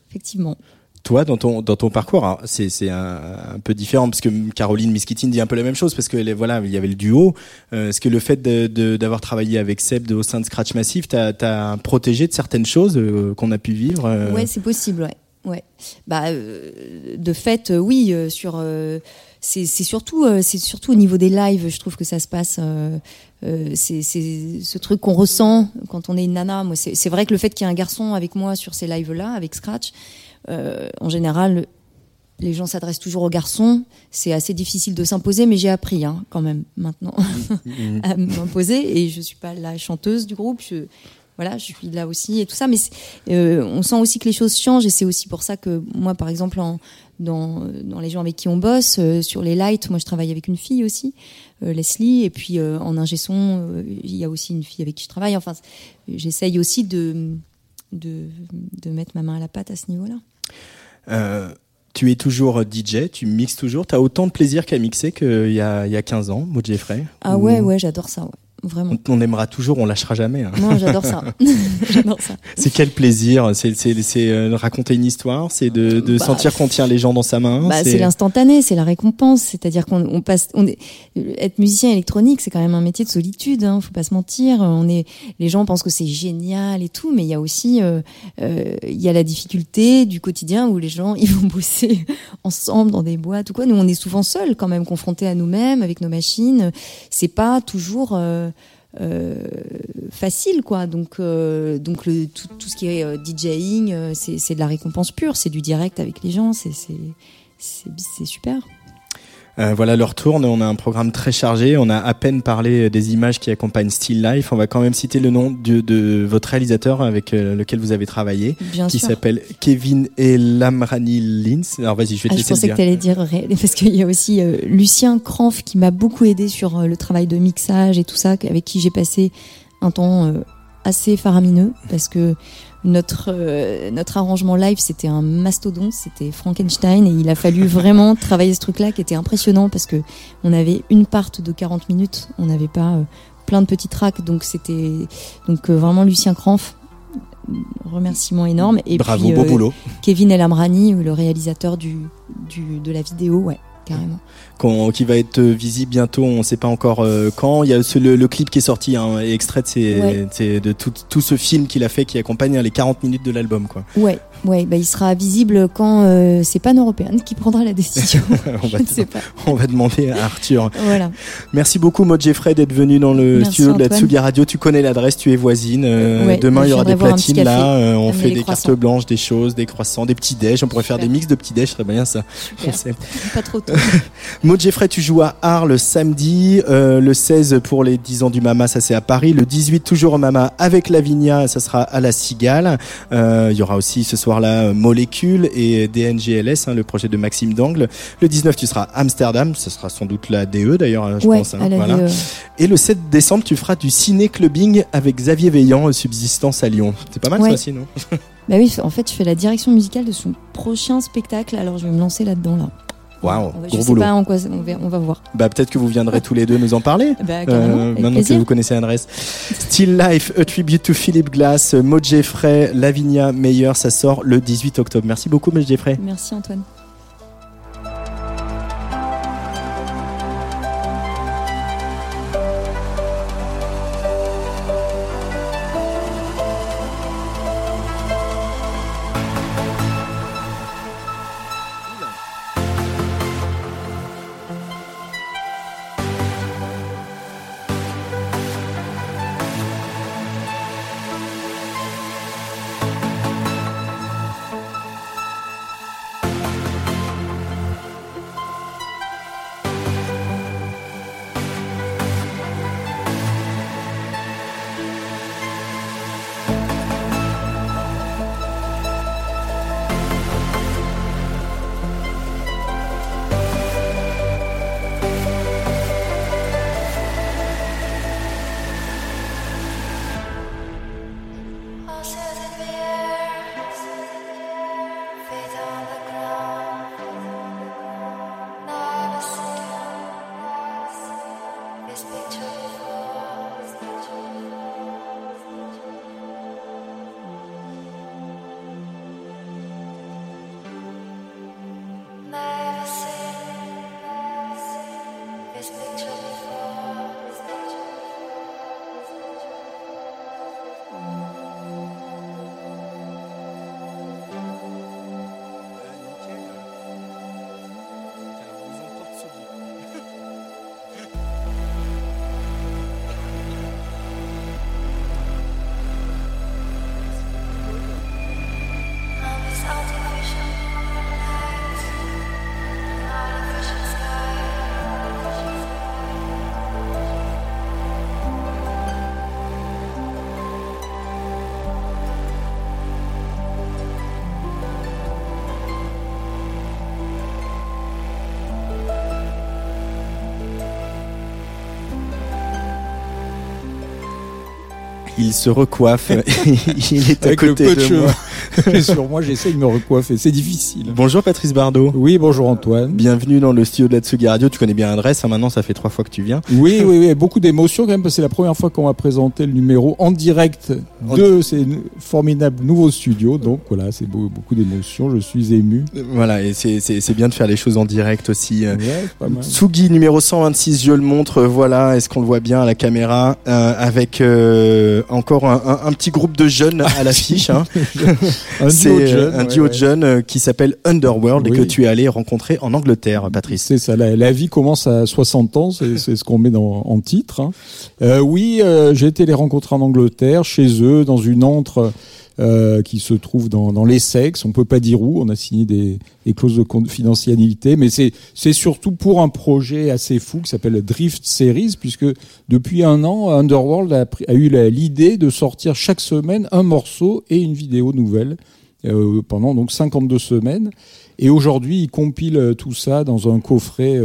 effectivement. Toi, dans ton dans ton parcours, c'est un, un, peu différent parce que Caroline Miskitin dit un peu la même chose parce que voilà, il y avait le duo. Euh, Est-ce que le fait d'avoir travaillé avec Seb au sein de Scratch Massif, t'as as protégé de certaines choses euh, qu'on a pu vivre euh Ouais, c'est possible, ouais. Ouais. Bah, euh, de fait, oui, sur c'est surtout, euh, c'est surtout au niveau des lives, je trouve que ça se passe. Euh, euh, c'est ce truc qu'on ressent quand on est une nana. Moi, c'est vrai que le fait qu'il y ait un garçon avec moi sur ces lives-là, avec Scratch, en général, les gens s'adressent toujours aux garçons. C'est assez difficile de s'imposer, mais j'ai appris hein, quand même maintenant mm. à m'imposer. Et je suis pas la chanteuse du groupe. Je, voilà, je suis là aussi et tout ça. Mais on sent aussi que les choses changent et c'est aussi pour ça que moi, par exemple, en, dans, dans les gens avec qui on bosse. Euh, sur les lights, moi je travaille avec une fille aussi, euh, Leslie, et puis euh, en ingé son, il y a aussi une fille avec qui je travaille. Enfin, j'essaye aussi de, de, de, mettre ma main à la pâte à ce niveau-là. tu es toujours DJ, tu mixes toujours, tu as autant de plaisir qu'à mixer qu'il y a, il y a 15 ans, Maud Jeffrey Ah ouais, ouais, j'adore ça. Ouais. Vraiment. On, aimera toujours, on lâchera jamais. Hein. Non, j'adore ça. j'adore ça. C'est quel plaisir C'est euh, raconter une histoire, c'est de, de bah, sentir qu'on tient les gens dans sa main. Bah, c'est l'instantané, c'est la récompense. C'est-à-dire qu'on on passe, on est, être musicien électronique, c'est quand même un métier de solitude. Hein, faut pas se mentir. On est, les gens pensent que c'est génial et tout, mais il y a aussi, euh, euh, il y a la difficulté du quotidien où les gens ils vont bosser ensemble dans des boîtes ou quoi. Nous, on est souvent seuls quand même, confrontés à nous-mêmes avec nos machines. C'est pas toujours euh, euh, facile quoi. Donc euh, donc le, tout, tout, ce qui est euh, DJing c'est de la récompense pure. C'est du direct avec les gens. C'est super euh, voilà, leur tourne. On a un programme très chargé. On a à peine parlé des images qui accompagnent Still Life. On va quand même citer le nom de, de votre réalisateur avec euh, lequel vous avez travaillé, qui s'appelle Kevin Elamrani Lins. Alors vas-y, je vais te ah, Je pensais que tu allais dire parce qu'il y a aussi euh, Lucien Cranf qui m'a beaucoup aidé sur le travail de mixage et tout ça, avec qui j'ai passé un temps assez faramineux parce que notre euh, notre arrangement live c'était un mastodonte c'était Frankenstein et il a fallu vraiment travailler ce truc là qui était impressionnant parce que on avait une part de 40 minutes on n'avait pas euh, plein de petits tracks donc c'était donc euh, vraiment Lucien Cranf remerciement énorme. Et bravo beau boulot. Kevin El Amrani le réalisateur du, du de la vidéo ouais carrément qui va être visible bientôt, on ne sait pas encore euh, quand. Il y a le, clip qui est sorti, hein, extrait de, de tout, tout, ce film qu'il a fait qui accompagne les 40 minutes de l'album. Quoi. Ouais, ouais bah, il sera visible quand euh, c'est Pan Européenne qui prendra la décision. on, va sais pas. on va demander à Arthur. voilà. Merci beaucoup Maud Jeffrey d'être venu dans le studio de la Tsugi Radio. Tu connais l'adresse, tu es voisine. Euh, demain il y aura des platines là, on fait des cartes blanches, des choses, des croissants, des petits déj. On pourrait faire des mix de petits déj, ce serait bien ça. Pas trop tôt. Maud Jeffrey, tu joues à Arles samedi. Euh, le 16 pour les 10 ans du Mama, ça c'est à Paris. Le 18 toujours au Mama avec Lavinia, ça sera à la Cigale. Euh, il y aura aussi ce soir-là Molécule et DNGLS, hein, le projet de Maxime Dangle. Le 19 tu seras à Amsterdam, ça sera sans doute la DE d'ailleurs, hein, je pense. Hein, voilà. DE. Et le 7 décembre tu feras du ciné-clubbing avec Xavier Veillant, Subsistance à Lyon. C'est pas mal ça aussi, non? Bah oui, en fait, je fais la direction musicale de son prochain spectacle, alors je vais me lancer là-dedans là. Waouh, je gros sais boulot. pas en quoi, on va, on va voir. Bah peut-être que vous viendrez tous les deux nous en parler. Bah, carrément, Euh, avec maintenant plaisir. que vous connaissez l'adresse. Still Life, A Tribute to Philip Glass, Maud Jeffrey, Lavinia Meyer, ça sort le 18 octobre. Merci beaucoup, Maud Jeffrey. Merci Antoine. Il se recoiffe. Il est à Avec le côté peu de de moi. sur moi, j'essaye de me recoiffer. C'est difficile. Bonjour Patrice Bardot. Oui, bonjour Antoine. Bienvenue dans le studio de la Tsugi Radio. Tu connais bien l'adresse, hein, maintenant ça fait trois fois que tu viens. Oui, oui, oui, beaucoup d'émotions quand même, parce que c'est la première fois qu'on va présenter le numéro en direct En- de ces formidables nouveaux studios. Donc voilà, c'est beau- beaucoup d'émotions. Je suis ému. Voilà, et c'est- bien de faire les choses en direct aussi. euh. Ouais, c'est pas mal. Tsugi numéro 126, je le montre, voilà, est-ce qu'on le voit bien à la caméra, euh, avec euh, encore un, un- un petit groupe de jeunes à l'affiche. Hein. Un duo de euh, jeunes, un duo ouais. de jeunes euh, qui s'appelle Underworld et que tu es allé rencontrer en Angleterre, Patrice. C'est ça, la, la vie commence à 60 ans, c'est c'est ce qu'on met dans, en titre. hein. Euh, oui, euh, j'ai été les rencontrer en Angleterre, chez eux, dans une antre euh, qui se trouve dans, dans l'Essex. On peut pas dire où, on a signé des, clauses de confidentialité, mais c'est surtout pour un projet assez fou qui s'appelle Drift Series, puisque depuis un an, Underworld a, eu l'idée de sortir chaque semaine un morceau et une vidéo nouvelle euh, pendant donc 52 semaines. Et aujourd'hui, il compile euh, tout ça dans un coffret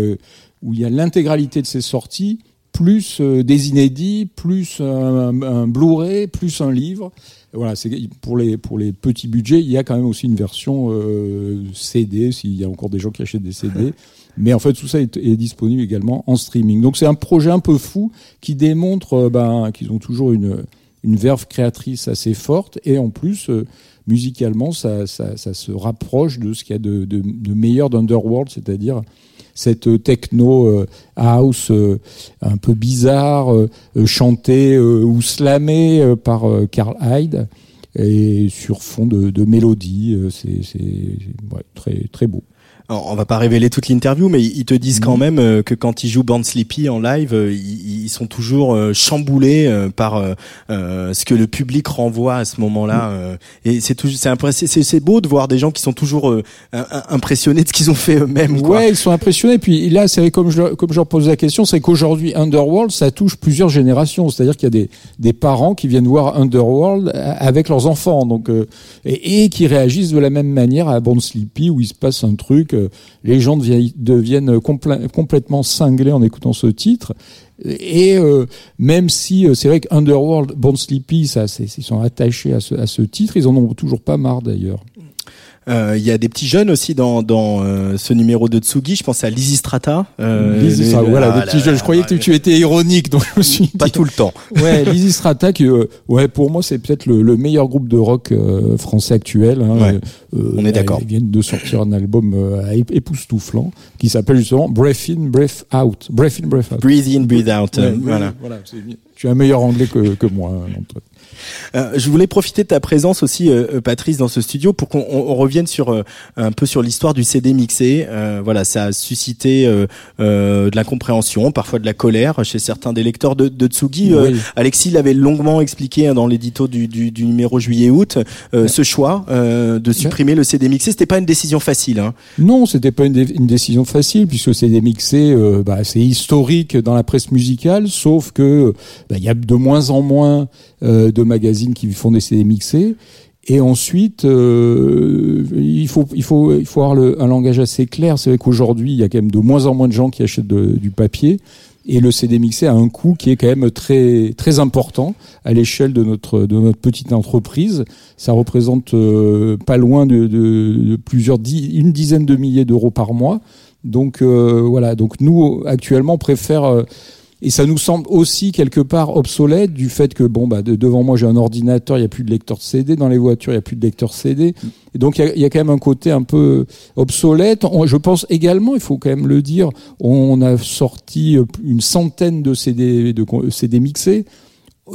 où il y a l'intégralité de ses sorties, plus des inédits, plus un Blu-ray, plus un livre. Voilà, pour les pour les petits budgets, il y a quand même aussi une version euh, CD, s'il y a encore des gens qui achètent des CD. Mais en fait, tout ça est, est disponible également en streaming. Donc c'est un projet un peu fou qui démontre euh, ben, qu'ils ont toujours une une verve créatrice assez forte et en plus euh, musicalement ça, ça, ça se rapproche de ce qu'il y a de, de, de meilleur d'Underworld, c'est-à-dire cette techno euh, house euh, un peu bizarre, euh, chantée ou slamée par Carl Hyde et sur fond de, mélodie, c'est très très beau. Alors, on va pas révéler toute l'interview, mais ils te disent quand même euh, que quand ils jouent Band Sleepy en live, euh, ils, ils sont toujours euh, chamboulés par ce que le public renvoie à ce moment-là. euh, et c'est toujours, c'est beau de voir des gens qui sont toujours impressionnés de ce qu'ils ont fait eux-mêmes. quoi. Ouais, ils sont impressionnés. Puis là, c'est comme je, leur- comme je leur pose la question, c'est qu'aujourd'hui, Underworld, ça touche plusieurs générations. C'est-à-dire qu'il y a des, des parents qui viennent voir Underworld avec leurs enfants, donc et, et qui réagissent de la même manière à Bond Sleepy, où il se passe un truc. Les gens deviennent, deviennent complè- complètement cinglés en écoutant ce titre. Et euh, même si euh, c'est vrai que Underworld, Born Sleepy, ça, ils sont attachés à ce, à ce titre, ils en ont toujours pas marre d'ailleurs. Euh, il y a des petits jeunes aussi dans, dans euh, ce numéro de Tsugi. Je pense à Lizzy Strata. Euh, Lizzy voilà, des petits jeunes. Je croyais que tu étais ironique, donc je me suis pas tout le temps. Ouais, Lizzy Strata, qui, euh, ouais, pour moi, c'est peut-être le, le, meilleur groupe de rock français actuel. Hein. Ouais, on est d'accord. Ils viennent de sortir un album époustouflant qui s'appelle justement Breath In, Breath Out. Breath In, Breath Out. Breathe In, Breathe Out. Ouais, voilà. voilà tu as un meilleur anglais que, que moi, Antoine. Euh, je voulais profiter de ta présence aussi, euh, euh, Patrice, dans ce studio pour qu'on on revienne sur euh, un peu sur l'histoire du CD mixé. Euh, voilà, ça a suscité de l'incompréhension, parfois de la colère chez certains des lecteurs de, de Tsugi. Oui. Alexis l'avait longuement expliqué hein, dans l'édito du, du, du, numéro juillet-août. Ouais. Ce choix de supprimer ouais. le CD mixé, c'était pas une décision facile. Hein. Non, c'était pas une, dé une, décision facile puisque le CD mixé, bah, c'est historique dans la presse musicale, sauf que bah, il y a de moins en moins euh, de magazines qui font des CD mixés. Et ensuite, euh, il faut il faut il faut avoir le, un langage assez clair. C'est vrai qu'aujourd'hui, il y a quand même de moins en moins de gens qui achètent du papier. Et le CD mixé a un coût qui est quand même très très important à l'échelle de notre de notre petite entreprise. Ça représente euh, pas loin de, de, de plusieurs dix, une dizaine de milliers d'euros par mois. Donc euh, voilà. Donc nous actuellement on préfère euh, et ça nous semble aussi quelque part obsolète du fait que bon bah de, devant moi j'ai un ordinateur, il y a plus de lecteur CD dans les voitures, il y a plus de lecteur CD. Et donc il y a, il y a quand même un côté un peu obsolète. On, je pense également, il faut quand même le dire, on a sorti une centaine de CD de CD mixés.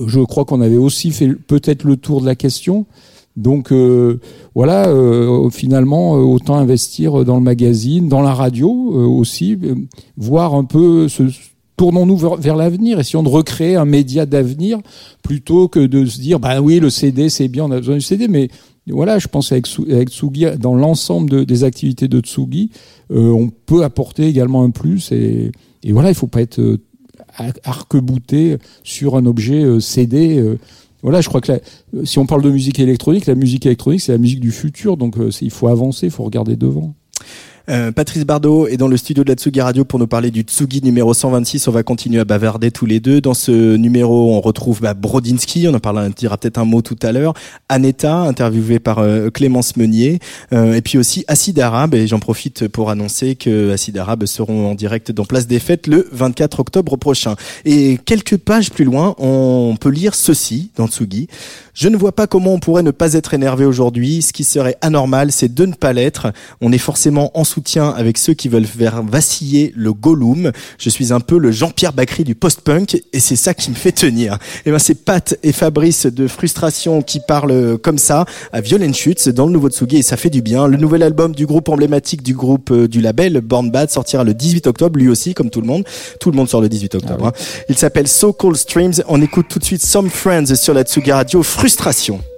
Je crois qu'on avait aussi fait peut-être le tour de la question. Donc euh, voilà, euh, finalement, autant investir dans le magazine, dans la radio euh, aussi, voir un peu ce tournons-nous vers, l'avenir, essayons de recréer un média d'avenir plutôt que de se dire bah oui le CD c'est bien, on a besoin du CD, mais voilà, je pense avec, Tsugi, dans l'ensemble de, des activités de Tsugi, euh, on peut apporter également un plus et, voilà, il faut pas être euh, arc-bouté sur un objet euh, CD. Voilà, je crois que si on parle de musique électronique, la musique électronique c'est la musique du futur, donc il faut avancer, il faut regarder devant. Euh, Patrice Bardot est dans le studio de la Tsugi Radio pour nous parler du Tsugi numéro 126. On va continuer à bavarder tous les deux. Dans ce numéro, on retrouve bah, Brodinski, on en parlera, dira peut-être un mot tout à l'heure. Aneta, interviewée par euh, Clémence Meunier. Euh, et puis aussi Acide Arabe. Et j'en profite pour annoncer que Acide Arabe seront en direct dans Place des Fêtes le 24 octobre prochain. Et quelques pages plus loin, on peut lire ceci dans Tsugi. Je ne vois pas comment on pourrait ne pas être énervé aujourd'hui. Ce qui serait anormal, c'est de ne pas l'être. On est forcément en soutien avec ceux qui veulent faire vaciller le Gollum. Je suis un peu le Jean-Pierre Bacry du post-punk et c'est ça qui me fait tenir. Et ben c'est Pat et Fabrice de Frustration qui parlent comme ça à Violent Chutes dans le nouveau Tsugi et ça fait du bien. Le nouvel album du groupe emblématique du groupe euh, du label Born Bad sortira le 18 octobre, lui aussi comme tout le monde. Tout le monde sort le 18 octobre. Ah oui. hein. Il s'appelle So Cold Streams. On écoute tout de suite Some Friends sur la Tsugi Radio. Frustration.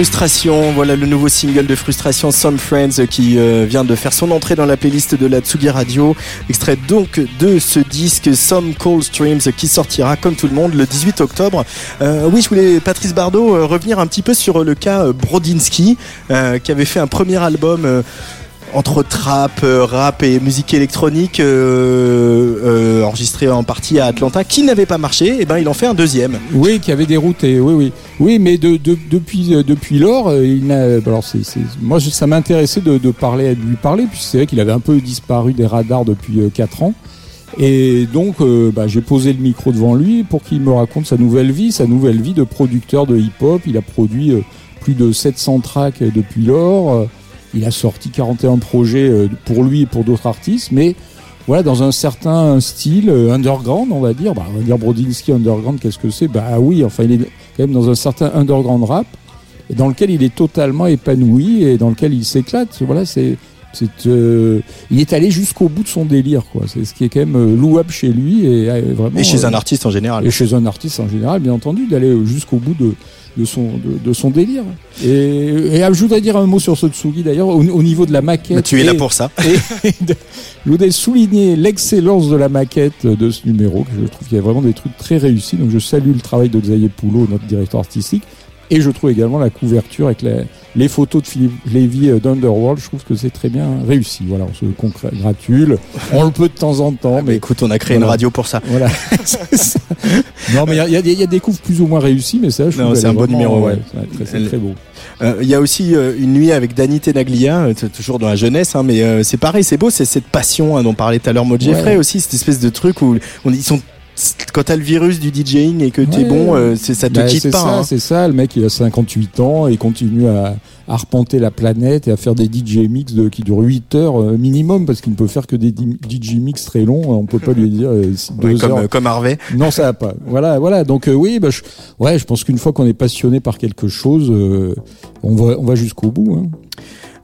Frustration, voilà le nouveau single de Frustration, Some Friends, qui euh, vient de faire son entrée dans la playlist de la Tsugi Radio. Extrait donc de ce disque Some Cold Streams qui sortira comme tout le monde le 18 octobre. Euh, oui, je voulais, Patrice Bardot, euh, revenir un petit peu sur le cas Brodinski, qui avait fait un premier album entre trap, euh, rap et musique électronique euh, euh, enregistré en partie à Atlanta, qui n'avait pas marché, et eh ben il en fait un deuxième. Oui, qui avait dérouté. Oui, oui, oui, mais de, depuis lors, il n'a. Alors moi ça m'intéressait de, de parler, de lui parler, puisque c'est vrai qu'il avait un peu disparu des radars depuis 4 ans. Et donc, bah, j'ai posé le micro devant lui pour qu'il me raconte sa nouvelle vie, sa nouvelle vie de producteur de hip-hop. Il a produit plus de 700 tracks depuis lors. Il a sorti 41 projets euh, pour lui et pour d'autres artistes, mais voilà, dans un certain style euh, underground, on va dire. Bah, on va dire Brodinski underground, qu'est-ce que c'est? Bah oui, enfin, il est quand même dans un certain underground rap, dans lequel il est totalement épanoui et dans lequel il s'éclate. Voilà, c'est. C'est, euh, il est allé jusqu'au bout de son délire, quoi. C'est ce qui est quand même louable chez lui et vraiment. Et chez un artiste en général. Et chez un artiste en général, bien entendu, d'aller jusqu'au bout de, de son, de, son délire. Et, je voudrais dire un mot sur Sotsugi d'ailleurs, au, niveau de la maquette. tu es là pour ça. je voudrais souligner l'excellence de la maquette de ce numéro, que je trouve qu'il y a vraiment des trucs très réussis. Donc je salue le travail de Xavier Poulot, notre directeur artistique. Et je trouve également la couverture avec les, photos de Philippe Lévy euh, d'Underworld. Je trouve que c'est très bien réussi. Voilà, on se congratule. On le peut de temps en temps. Ah, mais, écoute, on a créé une radio pour ça. Voilà. non, mais il y, a, des coups plus ou moins réussis, mais ça, je trouve c'est un bon numéro. Ouais. c'est très beau. Euh, il y a aussi euh, une nuit avec Danny Tenaglia, toujours dans la jeunesse, hein, mais c'est pareil, c'est beau, c'est cette passion hein, dont parlait tout à l'heure Maud Jeffrey aussi, cette espèce de truc où on, ils sont quand t'as le virus du DJing et que t'es bon, euh, c'est ça te bah, quitte pas. Hein. C'est ça, le mec il a 58 ans et continue à, arpenter la planète et à faire des DJ mix de, qui durent 8 heures euh, minimum parce qu'il ne peut faire que des DJ mix très longs. On peut pas lui dire euh, deux comme, heures. comme Harvey. Non, ça va pas. Voilà, voilà. Donc oui, bah, je, ouais, je pense qu'une fois qu'on est passionné par quelque chose, on va, on va jusqu'au bout. Hein.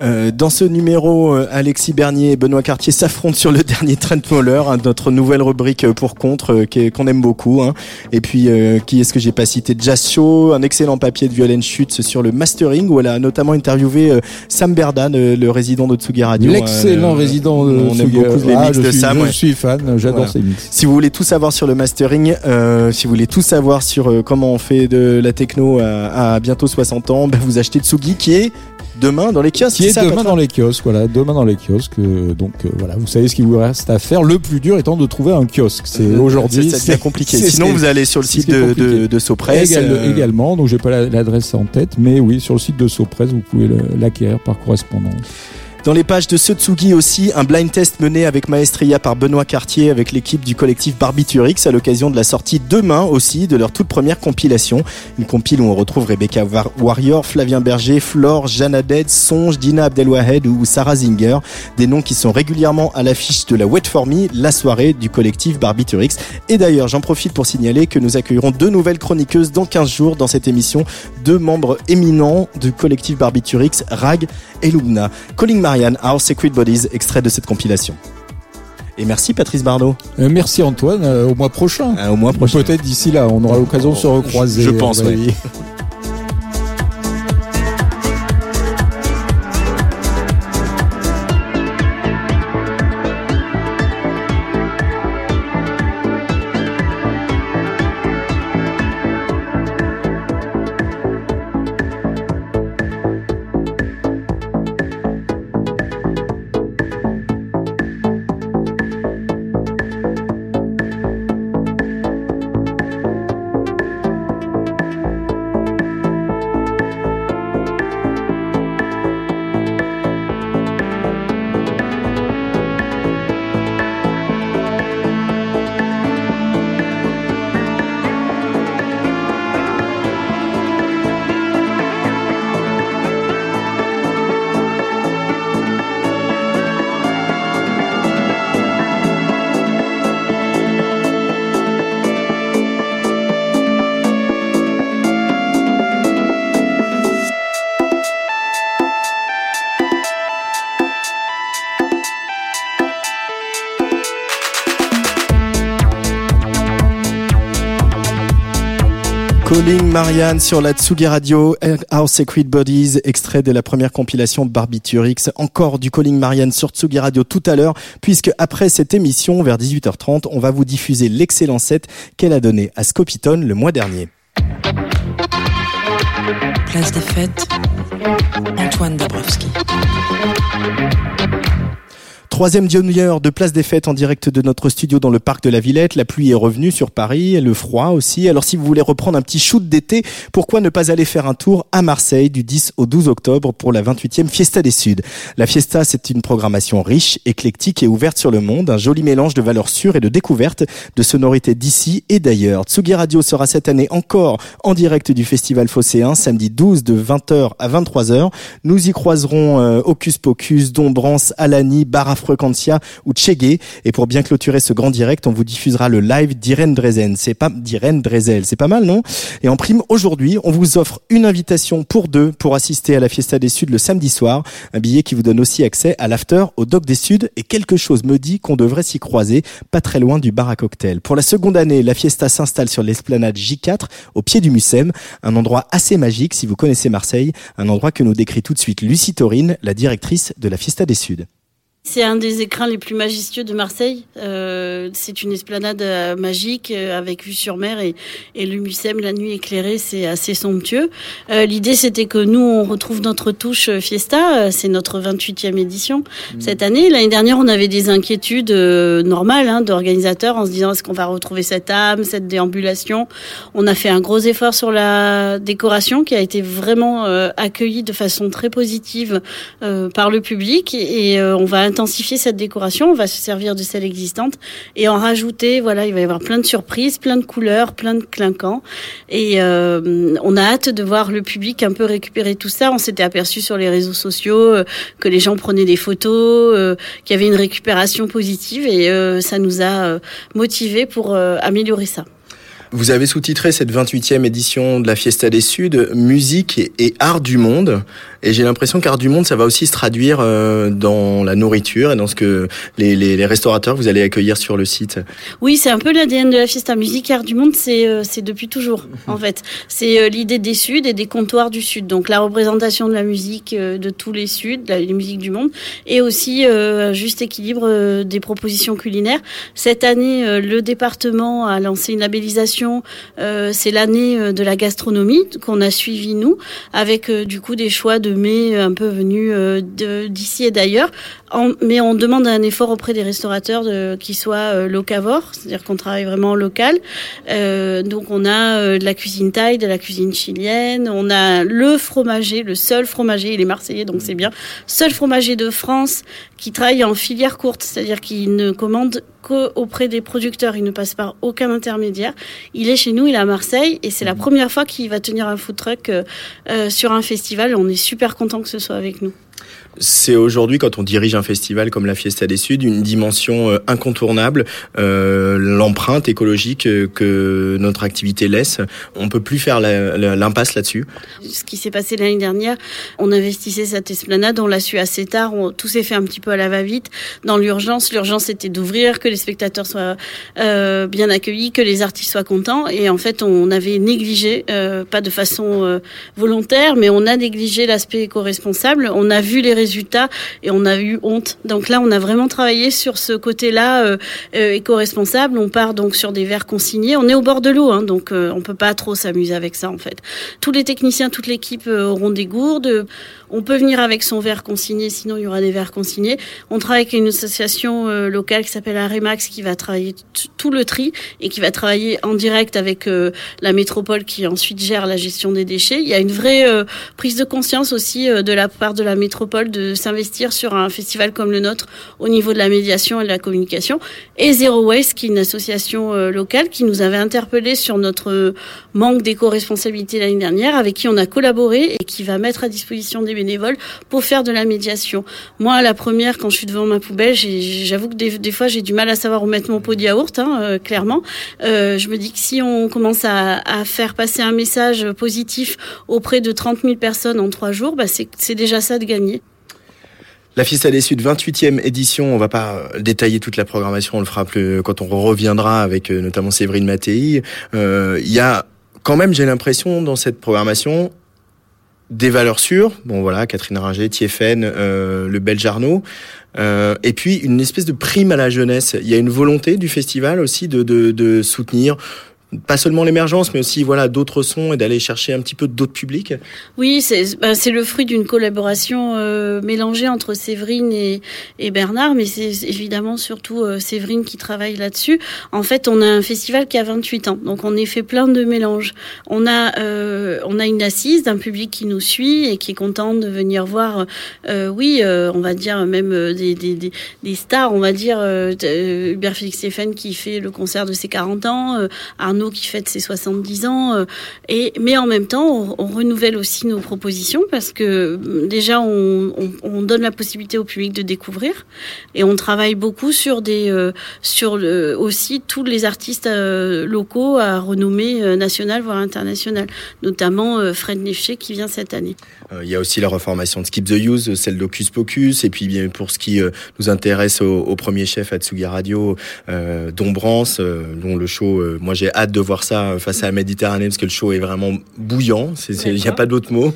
Euh, dans ce numéro, euh, Alexis Bernier et Benoît Cartier s'affrontent sur le dernier Trent Moller, hein, notre nouvelle rubrique euh, pour contre qu'on aime beaucoup. Hein. Et puis, qui est-ce que j'ai pas cité? Jazz Show, un excellent papier de Violaine Schutz sur le mastering où elle a notamment interviewé Sam Berdan, le résident de Tsugi Radio. L'excellent résident de On aime beaucoup les ah, mix de Sam. Je suis fan, j'adore ces mix. Si vous voulez tout savoir sur le mastering, si vous voulez tout savoir sur comment on fait de la techno à, à bientôt 60 ans, ben vous achetez Tsugi qui est demain dans les kiosques. Qui est, demain dans les kiosques, voilà, demain dans les kiosques. Euh, donc euh, voilà, vous savez ce qu'il vous reste à faire. Le plus dur étant de trouver un kiosque. C'est euh, aujourd'hui. C'est compliqué. Sinon, vous allez sur le site de, de, de, Sopress. Également, donc j'ai pas l'adresse en tête, mais oui, sur le site de Sopress, vous pouvez l'acquérir par correspondance. Dans les pages de Sotsugi aussi, un blind test mené avec Maestria par Benoît Cartier avec l'équipe du collectif Barbiturix à l'occasion de la sortie demain aussi de leur toute première compilation. Une compile où on retrouve Rebecca Warrior, Flavien Berger, Flore, Jana Dead, Songe, Dina Abdelwahed ou Sarah Zinger. Des noms qui sont régulièrement à l'affiche de la Wet For Me, la soirée du collectif Barbiturix. Et d'ailleurs, j'en profite pour signaler que nous accueillerons deux nouvelles chroniqueuses dans 15 jours dans cette émission. Deux membres éminents du collectif Barbiturix, Rag et Lubna. Calling Marianne, Our Secret Bodies, extrait de cette compilation. Et merci Patrice Bardot. Euh, merci Antoine, euh, au mois prochain. Euh, au mois prochain. Peut-être d'ici là, on aura l'occasion de se recroiser. Je, pense, oui. Calling Marianne sur la Tsugi Radio, Our Secret Bodies, extrait de la première compilation Barbiturix. Encore du Calling Marianne sur Tsugi Radio tout à l'heure, puisque après cette émission, vers 18h30, on va vous diffuser l'excellent set qu'elle a donné à Scopitone le mois dernier. Place des fêtes, Antoine Dabrowski. Troisième demi-heure de place des fêtes en direct de notre studio dans le parc de la Villette. La pluie est revenue sur Paris, le froid aussi. Alors si vous voulez reprendre un petit shoot d'été, pourquoi ne pas aller faire un tour à Marseille du 10 au 12 octobre pour la 28e Fiesta des Suds La Fiesta, c'est une programmation riche, éclectique et ouverte sur le monde, un joli mélange de valeurs sûres et de découvertes, de sonorités d'ici et d'ailleurs. Tsugi Radio sera cette année encore en direct du Festival Phocéen, samedi 12 de 20h à 23h. Nous y croiserons euh, Hocus Pocus, Dombrance, Alani, Barafro Frequencia ou Chegué. Et pour bien clôturer ce grand direct, on vous diffusera le live d'Irène Drezen. C'est pas d'Irène Drezel, c'est pas mal, non? Et en prime, aujourd'hui, on vous offre une invitation pour deux pour assister à la Fiesta des Suds le samedi soir. Un billet qui vous donne aussi accès à l'after au Doc des Suds et quelque chose me dit qu'on devrait s'y croiser pas très loin du bar à cocktail. Pour la seconde année, la Fiesta s'installe sur l'esplanade J4 au pied du Mucem, un endroit assez magique si vous connaissez Marseille, un endroit que nous décrit tout de suite Lucie Taurine, la directrice de la Fiesta des Suds. C'est un des écrins les plus majestueux de Marseille. Euh, c'est une esplanade euh, magique euh, avec vue sur mer et, et le Mucem la nuit éclairée, c'est assez somptueux. Euh, L'idée c'était que nous on retrouve notre touche Fiesta. C'est notre 28e édition mmh. cette année. L'année dernière on avait des inquiétudes normales hein, d'organisateurs en se disant est-ce qu'on va retrouver cette âme, cette déambulation? On a fait un gros effort sur la décoration qui a été vraiment accueillie de façon très positive par le public et on va intensifier cette décoration, on va se servir de celle existante et en rajouter. Voilà, il va y avoir plein de surprises, plein de couleurs, plein de clinquants. Et euh, on a hâte de voir le public un peu récupérer tout ça. On s'était aperçu sur les réseaux sociaux euh, que les gens prenaient des photos, euh, qu'il y avait une récupération positive et euh, ça nous a euh, motivés pour améliorer ça. Vous avez sous-titré cette 28e édition de la Fiesta des Suds, musique et, et art du monde. Et j'ai l'impression qu'Art du Monde, ça va aussi se traduire euh, dans la nourriture et dans ce que les, les, les restaurateurs vous allez accueillir sur le site. Oui, c'est un peu l'ADN de la Fiesta Musique Art du Monde, c'est euh, depuis toujours en fait. C'est euh, l'idée des Suds et des comptoirs du Sud. Donc la représentation de la musique de tous les Suds, les musiques du monde, et aussi un juste équilibre des propositions culinaires. Cette année, le département a lancé une labellisation. C'est l'année de la gastronomie qu'on a suivi nous, avec du coup des choix de mai un peu venu euh, d'ici et d'ailleurs. Mais on demande un effort auprès des restaurateurs de, qui soient euh, locavores, c'est-à-dire qu'on travaille vraiment local. Euh, donc on a euh, de la cuisine thaï, de la cuisine chilienne, on a le fromager, le seul fromager, il est marseillais donc c'est bien, seul fromager de France qui travaille en filière courte, c'est-à-dire qu'il ne commande qu'auprès des producteurs, il ne passe par aucun intermédiaire. Il est chez nous, il est à Marseille et c'est la première fois qu'il va tenir un food truck euh, sur un festival. On est super content que ce soit avec nous c'est aujourd'hui, quand on dirige un festival comme la Fiesta des Suds, une dimension euh, incontournable, euh, l'empreinte écologique euh, que notre activité laisse. On peut plus faire l'impasse là-dessus. Ce qui s'est passé l'année dernière, on investissait cette esplanade, on l'a su assez tard, on, tout s'est fait un petit peu à la va-vite. Dans l'urgence, l'urgence était d'ouvrir, que les spectateurs soient euh, bien accueillis, que les artistes soient contents. Et en fait, on avait négligé, euh, pas de façon euh, volontaire, mais on a négligé l'aspect éco-responsable. On a vu les résultats et on a eu honte. Donc là, on a vraiment travaillé sur ce côté-là euh, euh, éco-responsable. On part donc sur des verres consignés. On est au bord de l'eau, hein, donc euh, on peut pas trop s'amuser avec ça en fait. Tous les techniciens, toute l'équipe auront des gourdes. On peut venir avec son verre consigné, sinon il y aura des verres consignés. On travaille avec une association euh, locale qui s'appelle Aremax qui va travailler tout le tri et qui va travailler en direct avec euh, la métropole qui ensuite gère la gestion des déchets. Il y a une vraie euh, prise de conscience aussi de la part de la métropole de s'investir sur un festival comme le nôtre au niveau de la médiation et de la communication. Et Zero Waste qui est une association locale qui nous avait interpellé sur notre manque d'éco-responsabilité l'année dernière, avec qui on a collaboré et qui va mettre à disposition des bénévoles pour faire de la médiation. Moi, la première, quand je suis devant ma poubelle, j'avoue que des, fois, j'ai du mal à savoir où mettre mon pot de yaourt, hein, euh, clairement. Euh, je me dis que si on commence à, à, faire passer un message positif auprès de 30 000 personnes en trois jours, bah c'est déjà ça de gagner. La Fiesta des Suds, 28e édition. On va pas détailler toute la programmation. On le fera plus quand on reviendra avec euh, notamment Séverine Mattei. Il y a quand même, j'ai l'impression dans cette programmation des valeurs sûres. Bon voilà, Catherine Ringer, Thieffen, euh, le Belge Arnaud. Euh, et puis une espèce de prime à la jeunesse. Il y a une volonté du festival aussi de, de, de soutenir pas seulement l'émergence, mais aussi voilà d'autres sons et d'aller chercher un petit peu d'autres publics. Oui, c'est c'est le fruit d'une collaboration euh, mélangée entre Séverine et, Bernard, mais c'est évidemment surtout euh, Séverine qui travaille là-dessus. En fait, on a un festival qui a 28 ans, donc on est fait plein de mélanges. On a euh, on a une assise d'un public qui nous suit et qui est content de venir voir. Oui, on va dire même des, des, des, des, stars, on va dire Hubert Félix Stéphane qui fait le concert de ses 40 ans, Arnaud qui fête ses 70 ans. Euh, et, mais en même temps, on, renouvelle aussi nos propositions parce que mm, déjà, on, on, donne la possibilité au public de découvrir et on travaille beaucoup sur des, euh, sur aussi tous les artistes euh, locaux à renommée nationale voire internationale, notamment Fred Nefché qui vient cette année. Il y a aussi la reformation de Skip the Use, celle d'Ocus Pocus, et puis bien pour ce qui nous intéresse au, au premier chef à Tsugi Radio, euh, Dombrance, dont le show, moi j'ai hâte de voir ça face à la Méditerranée parce que le show est vraiment bouillant. Il n'y a pas d'autre mot.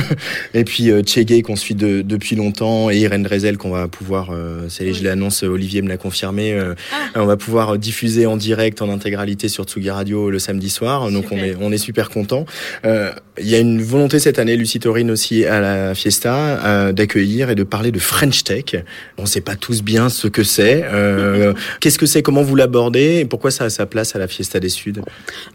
et puis euh, qu'on suit de, depuis longtemps et Irène Drezel qu'on va pouvoir, euh, je l'annonce, Olivier me l'a confirmé, euh, ah. on va pouvoir diffuser en direct en intégralité sur Tsugi Radio le samedi soir. Donc on est, on est super content. Euh, il y a une volonté cette année, Lucie Aussi à la Fiesta, euh, d'accueillir et de parler de French Tech. On ne sait pas tous bien ce que c'est. Qu'est-ce que c'est Comment vous l'abordez Et pourquoi ça a sa place à la Fiesta des Suds?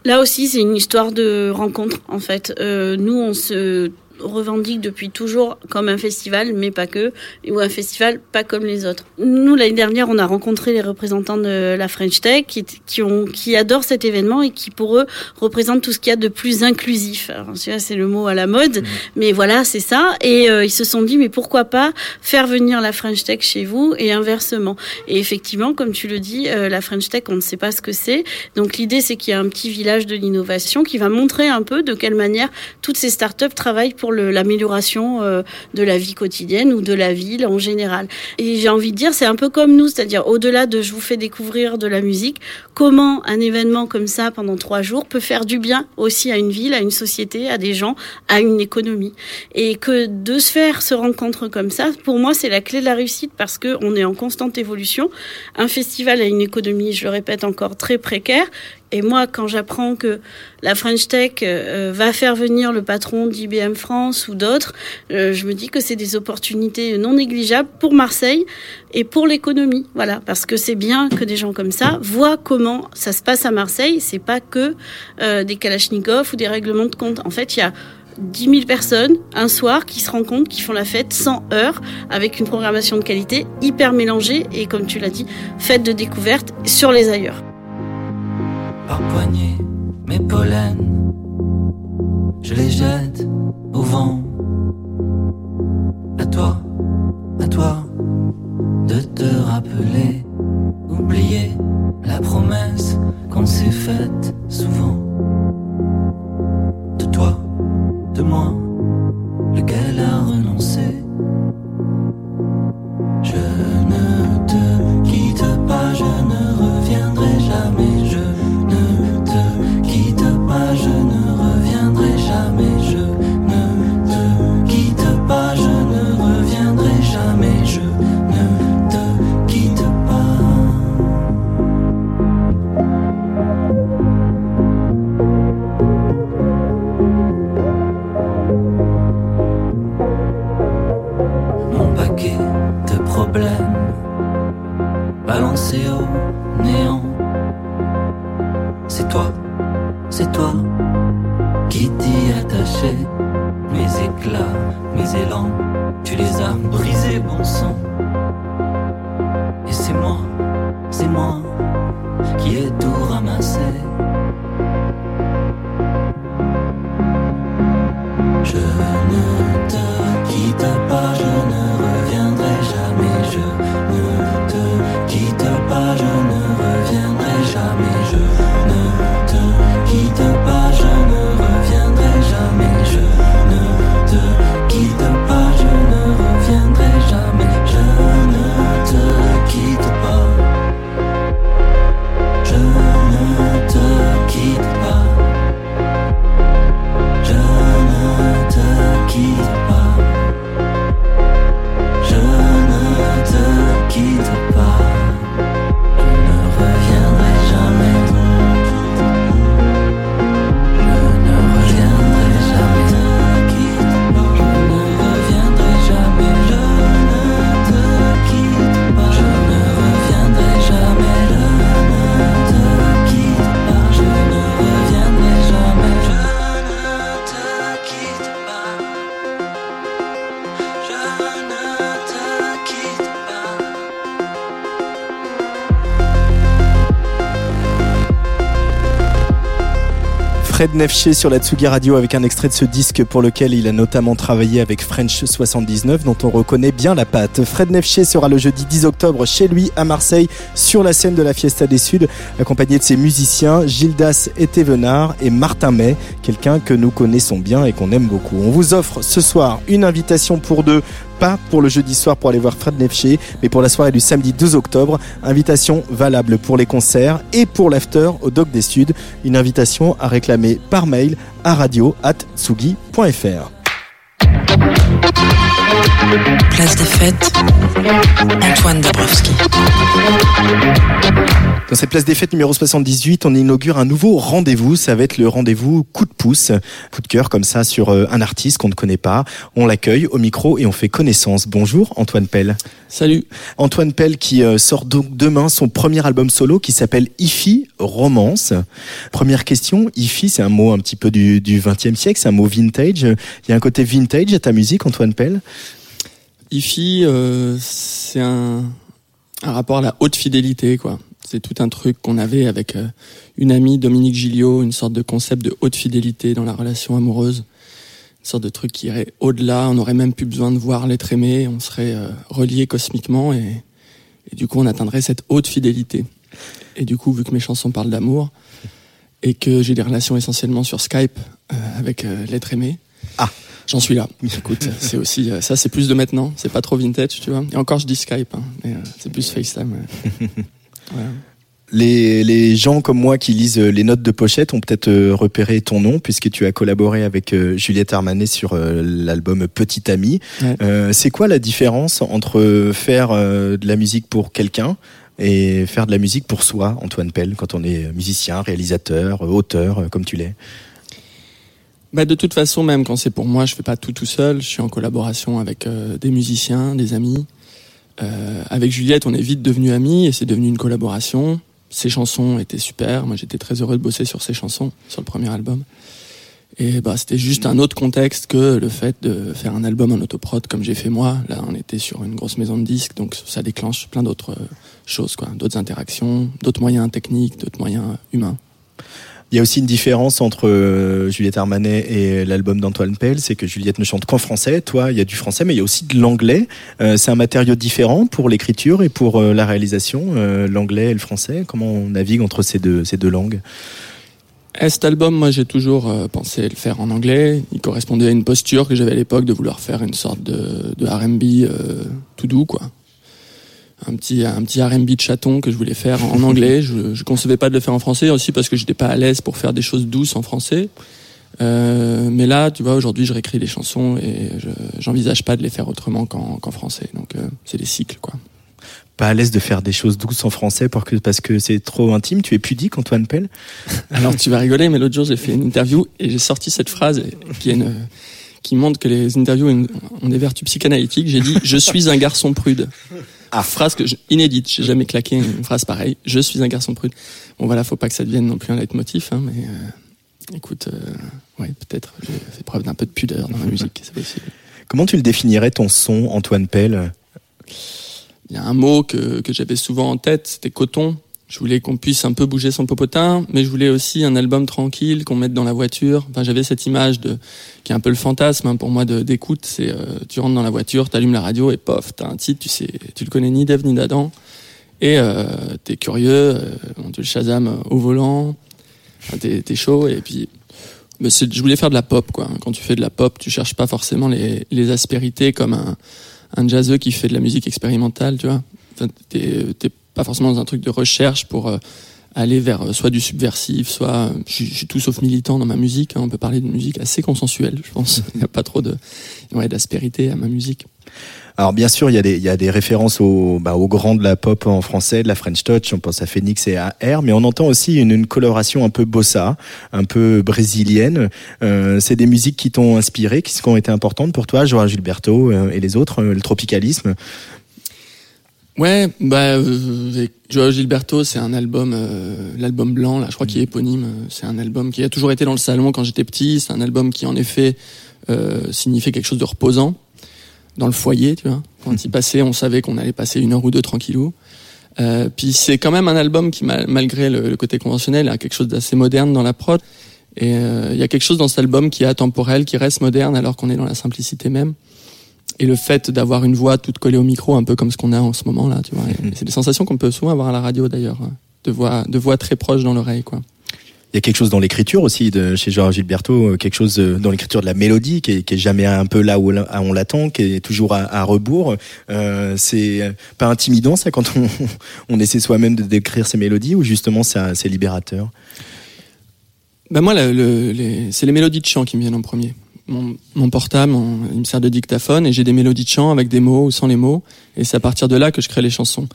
Là aussi, c'est une histoire de rencontre, en fait. Euh, nous, on se revendique depuis toujours comme un festival, mais pas que, ou un festival pas comme les autres. Nous, l'année dernière, on a rencontré les représentants de la French Tech qui, qui, ont, qui adorent cet événement et qui, pour eux, représentent tout ce qu'il y a de plus inclusif. Alors, c'est le mot à la mode, mmh. mais voilà, c'est ça. Et euh, ils se sont dit, mais pourquoi pas faire venir la French Tech chez vous et inversement. Et effectivement, comme tu le dis, euh, la French Tech, on ne sait pas ce que c'est. Donc, l'idée, c'est qu'il y a un petit village de l'innovation qui va montrer un peu de quelle manière toutes ces startups travaillent pour l'amélioration euh, de la vie quotidienne ou de la ville en général. Et j'ai envie de dire, c'est un peu comme nous, c'est-à-dire au-delà de je vous fais découvrir de la musique, comment un événement comme ça pendant trois jours peut faire du bien aussi à une ville, à une société, à des gens, à une économie. Et que de se faire ce rencontre comme ça, pour moi, c'est la clé de la réussite parce que on est en constante évolution. Un festival a une économie, je le répète encore, très précaire et moi, quand j'apprends que la French Tech euh, va faire venir le patron d'IBM France ou d'autres, euh, je me dis que c'est des opportunités non négligeables pour Marseille et pour l'économie. Voilà, parce que c'est bien que des gens comme ça voient comment ça se passe à Marseille. C'est pas que euh, des Kalachnikov ou des règlements de compte. En fait, il y a 10 000 personnes un soir qui se rencontrent, qui font la fête 100 heures avec une programmation de qualité hyper mélangée et comme tu l'as dit, fête de découverte sur les ailleurs par poignée mes pollens. Je les jette Fred Nefché sur la Tsugi Radio avec un extrait de ce disque pour lequel il a notamment travaillé avec French 79 dont on reconnaît bien la patte. Fred Nefché sera le jeudi 10 octobre chez lui à Marseille sur la scène de la Fiesta des Suds accompagné de ses musiciens Gildas et et Martin May, quelqu'un que nous connaissons bien et qu'on aime beaucoup. On vous offre ce soir une invitation pour deux pas pour le jeudi soir pour aller voir Fred Nefché, mais pour la soirée du samedi 2 octobre. Invitation valable pour les concerts et pour l'after au Doc des Suds. Une invitation à réclamer par mail à radio at. Place des fêtes, Antoine Dabrowski. Dans cette place des fêtes numéro 78, on inaugure un nouveau rendez-vous. Ça va être le rendez-vous coup de pouce, coup de cœur comme ça sur euh, un artiste qu'on ne connaît pas. On l'accueille au micro et on fait connaissance. Bonjour Antoine Pell. Salut. Antoine Pell qui euh, sort donc demain son premier album solo qui s'appelle Ifi Romance. Première question, Ifi c'est un mot un petit peu du, du 20e siècle, c'est un mot vintage. Il y a un côté vintage à ta musique Antoine Pell? Ifi, euh, c'est un, un rapport à la haute fidélité, quoi. C'est tout un truc qu'on avait avec euh, une amie, Dominique Gilliot, une sorte de concept de haute fidélité dans la relation amoureuse. Une sorte de truc qui irait au-delà, on n'aurait même plus besoin de voir l'être aimé, on serait euh, relié cosmiquement et, et du coup on atteindrait cette haute fidélité. Et du coup, vu que mes chansons parlent d'amour et que j'ai des relations essentiellement sur Skype euh, avec euh, l'être aimé, Ah. j'en suis là. Écoute, c'est aussi euh, ça, c'est plus de maintenant, c'est pas trop vintage, tu vois. Et encore, je dis Skype, hein, mais, c'est plus FaceTime. ouais. Les, les gens comme moi qui lisent euh, les notes de pochette ont peut-être euh, repéré ton nom puisque tu as collaboré avec euh, Juliette Armanet sur l'album Petit Ami. Ouais. Euh, c'est quoi la différence entre faire de la musique pour quelqu'un et faire de la musique pour soi, Antoine Pell, quand on est musicien, réalisateur, auteur, comme tu l'es? Bah de toute façon, même quand c'est pour moi, je fais pas tout tout seul. Je suis en collaboration avec des musiciens, des amis. Euh, avec Juliette, on est vite devenus amis et c'est devenu une collaboration. Ses chansons étaient super. Moi, j'étais très heureux de bosser sur ses chansons sur le premier album. Et bah c'était juste un autre contexte que le fait de faire un album en autoprod comme j'ai fait moi. Là, on était sur une grosse maison de disques, donc ça déclenche plein d'autres euh, choses, quoi, d'autres interactions, d'autres moyens techniques, d'autres moyens humains. Il y a aussi une différence entre euh, Juliette Armanet et l'album d'Antoine Pell, c'est que Juliette ne chante qu'en français. Toi, il y a du français, mais il y a aussi de l'anglais. Euh, c'est un matériau différent pour l'écriture et pour euh, la réalisation, l'anglais et le français. Comment on navigue entre ces deux, ces deux langues? Et cet album, moi, j'ai toujours pensé le faire en anglais. Il correspondait à une posture que j'avais à l'époque de vouloir faire une sorte de, de R&B tout doux, quoi. Un petit, un petit R&B de chaton que je voulais faire en anglais. Je, je concevais pas de le faire en français aussi parce que j'étais pas à l'aise pour faire des choses douces en français. Euh, mais là, tu vois, aujourd'hui, je réécris les chansons et je, j'envisage pas de les faire autrement qu'en, français. Donc, euh, c'est des cycles, quoi. Pas à l'aise de faire des choses douces en français parce que parce que c'est trop intime. Tu es pudique, Antoine Pell Alors tu vas rigoler, mais l'autre jour j'ai fait une interview et j'ai sorti cette phrase qui est une, qui montre que les interviews ont des vertus psychanalytiques. J'ai dit je suis un garçon prude. Ah. Phrase que je, inédite. J'ai jamais claqué une phrase pareille. Je suis un garçon prude. Bon voilà, faut pas que ça devienne non plus un leitmotiv, hein, mais euh, écoute, euh, ouais, peut-être j'ai fait preuve d'un peu de pudeur dans ma musique, c'est possible. Comment tu le définirais ton son, Antoine Pell? Il y a un mot que, que j'avais souvent en tête, c'était coton. Je voulais qu'on puisse un peu bouger son popotin, mais je voulais aussi un album tranquille qu'on mette dans la voiture. Enfin, j'avais cette image de qui est un peu le fantasme hein, pour moi d'écoute. C'est euh, tu rentres dans la voiture, t'allumes la radio et pof, t'as un titre, tu sais, tu le connais ni d'Ève ni d'Adam, et euh, t'es curieux, euh, tu le Shazam au volant, Enfin, t'es chaud et puis. Mais je voulais faire de la pop quoi. Quand tu fais de la pop, tu cherches pas forcément les, les aspérités comme un un jazzeux qui fait de la musique expérimentale, tu vois. T'es pas forcément dans un truc de recherche pour euh, aller vers euh, soit du subversif, soit euh, je suis- tout sauf militant dans ma musique. hein. On peut parler de musique assez consensuelle, je pense. Il n'y a pas trop de ouais, d'aspérité à ma musique. Alors bien sûr, il y a des, références aux, bah, aux grands de la pop en français, de la French Touch, on pense à Phoenix et à R, mais on entend aussi une, coloration un peu bossa, un peu brésilienne. C'est des musiques qui t'ont inspiré, qui ont été importantes pour toi, Joao Gilberto et les autres, le tropicalisme. Ouais, bah euh, Joao Gilberto, c'est un album, euh, l'album blanc, là, je crois qu'il est éponyme. euh, C'est un album qui a toujours été dans le salon quand j'étais petit. C'est un album qui, en effet, euh, signifiait quelque chose de reposant dans le foyer, tu vois. Quand il passait, on savait qu'on allait passer une heure ou deux tranquillou. Euh, puis c'est quand même un album qui, mal- malgré le, le côté conventionnel, a quelque chose d'assez moderne dans la prod. Et euh, il y a quelque chose dans cet album qui est atemporel, qui reste moderne alors qu'on est dans la simplicité même. Et le fait d'avoir une voix toute collée au micro, un peu comme ce qu'on a en ce moment là, tu vois. Et C'est des sensations qu'on peut souvent avoir à la radio d'ailleurs, hein, de voix, de voix très proche dans l'oreille, quoi. Il y a quelque chose dans l'écriture aussi de chez Georges Gilberto, euh, quelque chose dans l'écriture de la mélodie qui est, qui est jamais un peu là où on l'attend, qui est toujours à, à rebours. Euh, c'est pas intimidant ça quand on, on essaie soi-même de décrire ses mélodies ou justement c'est libérateur? Ben moi, le- le- c'est les mélodies de chant qui me viennent en premier. Mon, mon portable, il me sert de dictaphone et j'ai des mélodies de chant avec des mots ou sans les mots. Et c'est à partir de là que je crée les chansons.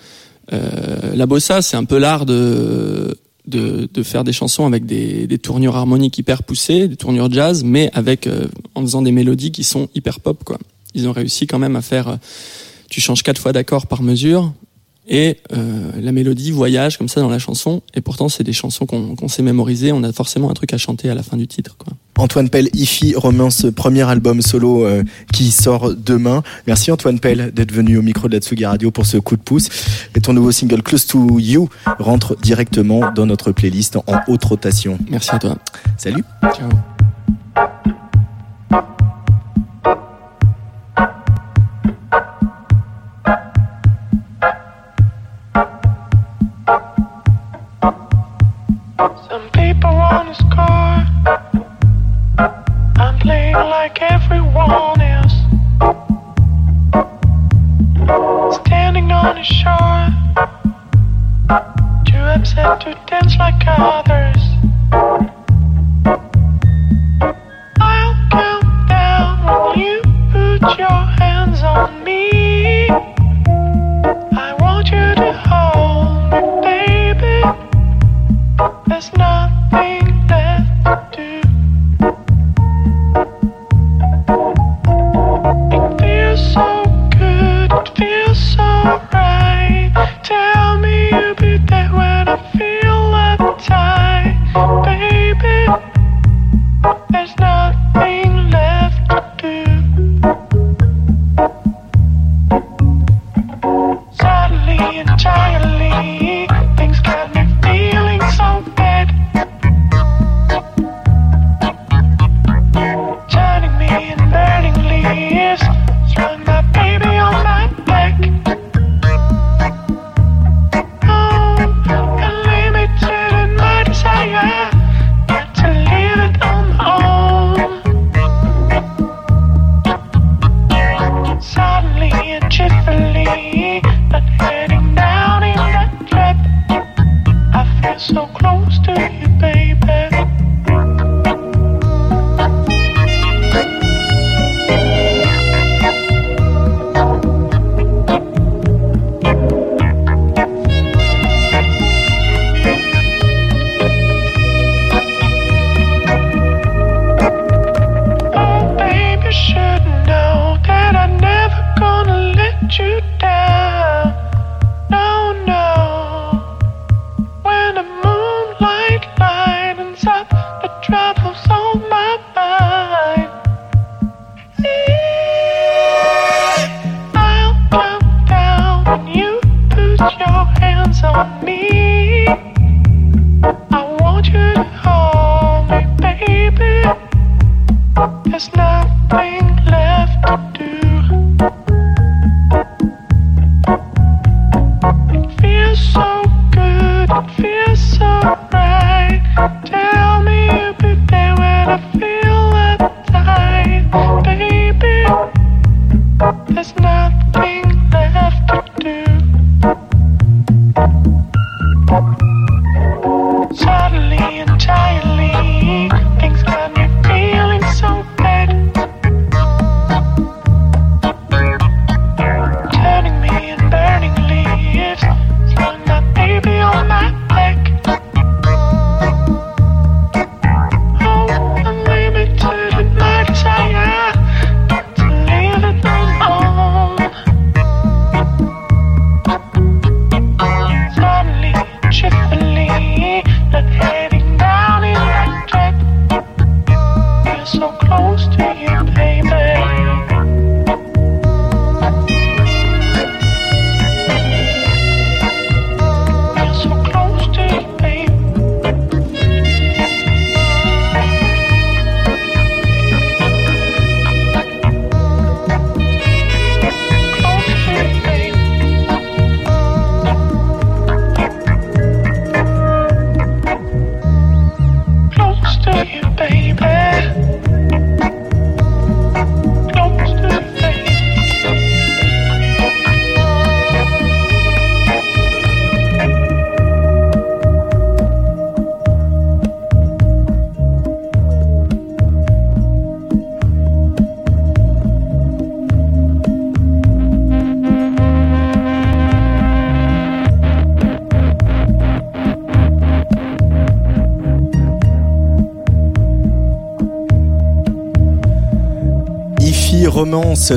Euh, la bossa, c'est un peu l'art de, de, de faire des chansons avec des, des tournures harmoniques hyper poussées, des tournures jazz, mais avec euh, en faisant des mélodies qui sont hyper pop. Quoi. Ils ont réussi quand même à faire. euh, tu changes quatre fois d'accord par mesure, et euh, la mélodie voyage comme ça dans la chanson et pourtant c'est des chansons qu'on qu'on sait mémoriser on a forcément un truc à chanter à la fin du titre quoi. Antoine Pell, IFI remet ce premier album solo euh, qui sort demain. Merci Antoine Pell d'être venu au micro de la Tsugi Radio pour ce coup de pouce. Et ton nouveau single Close to You rentre directement dans notre playlist en haute rotation. merci à toi Salut ciao Some people wanna score.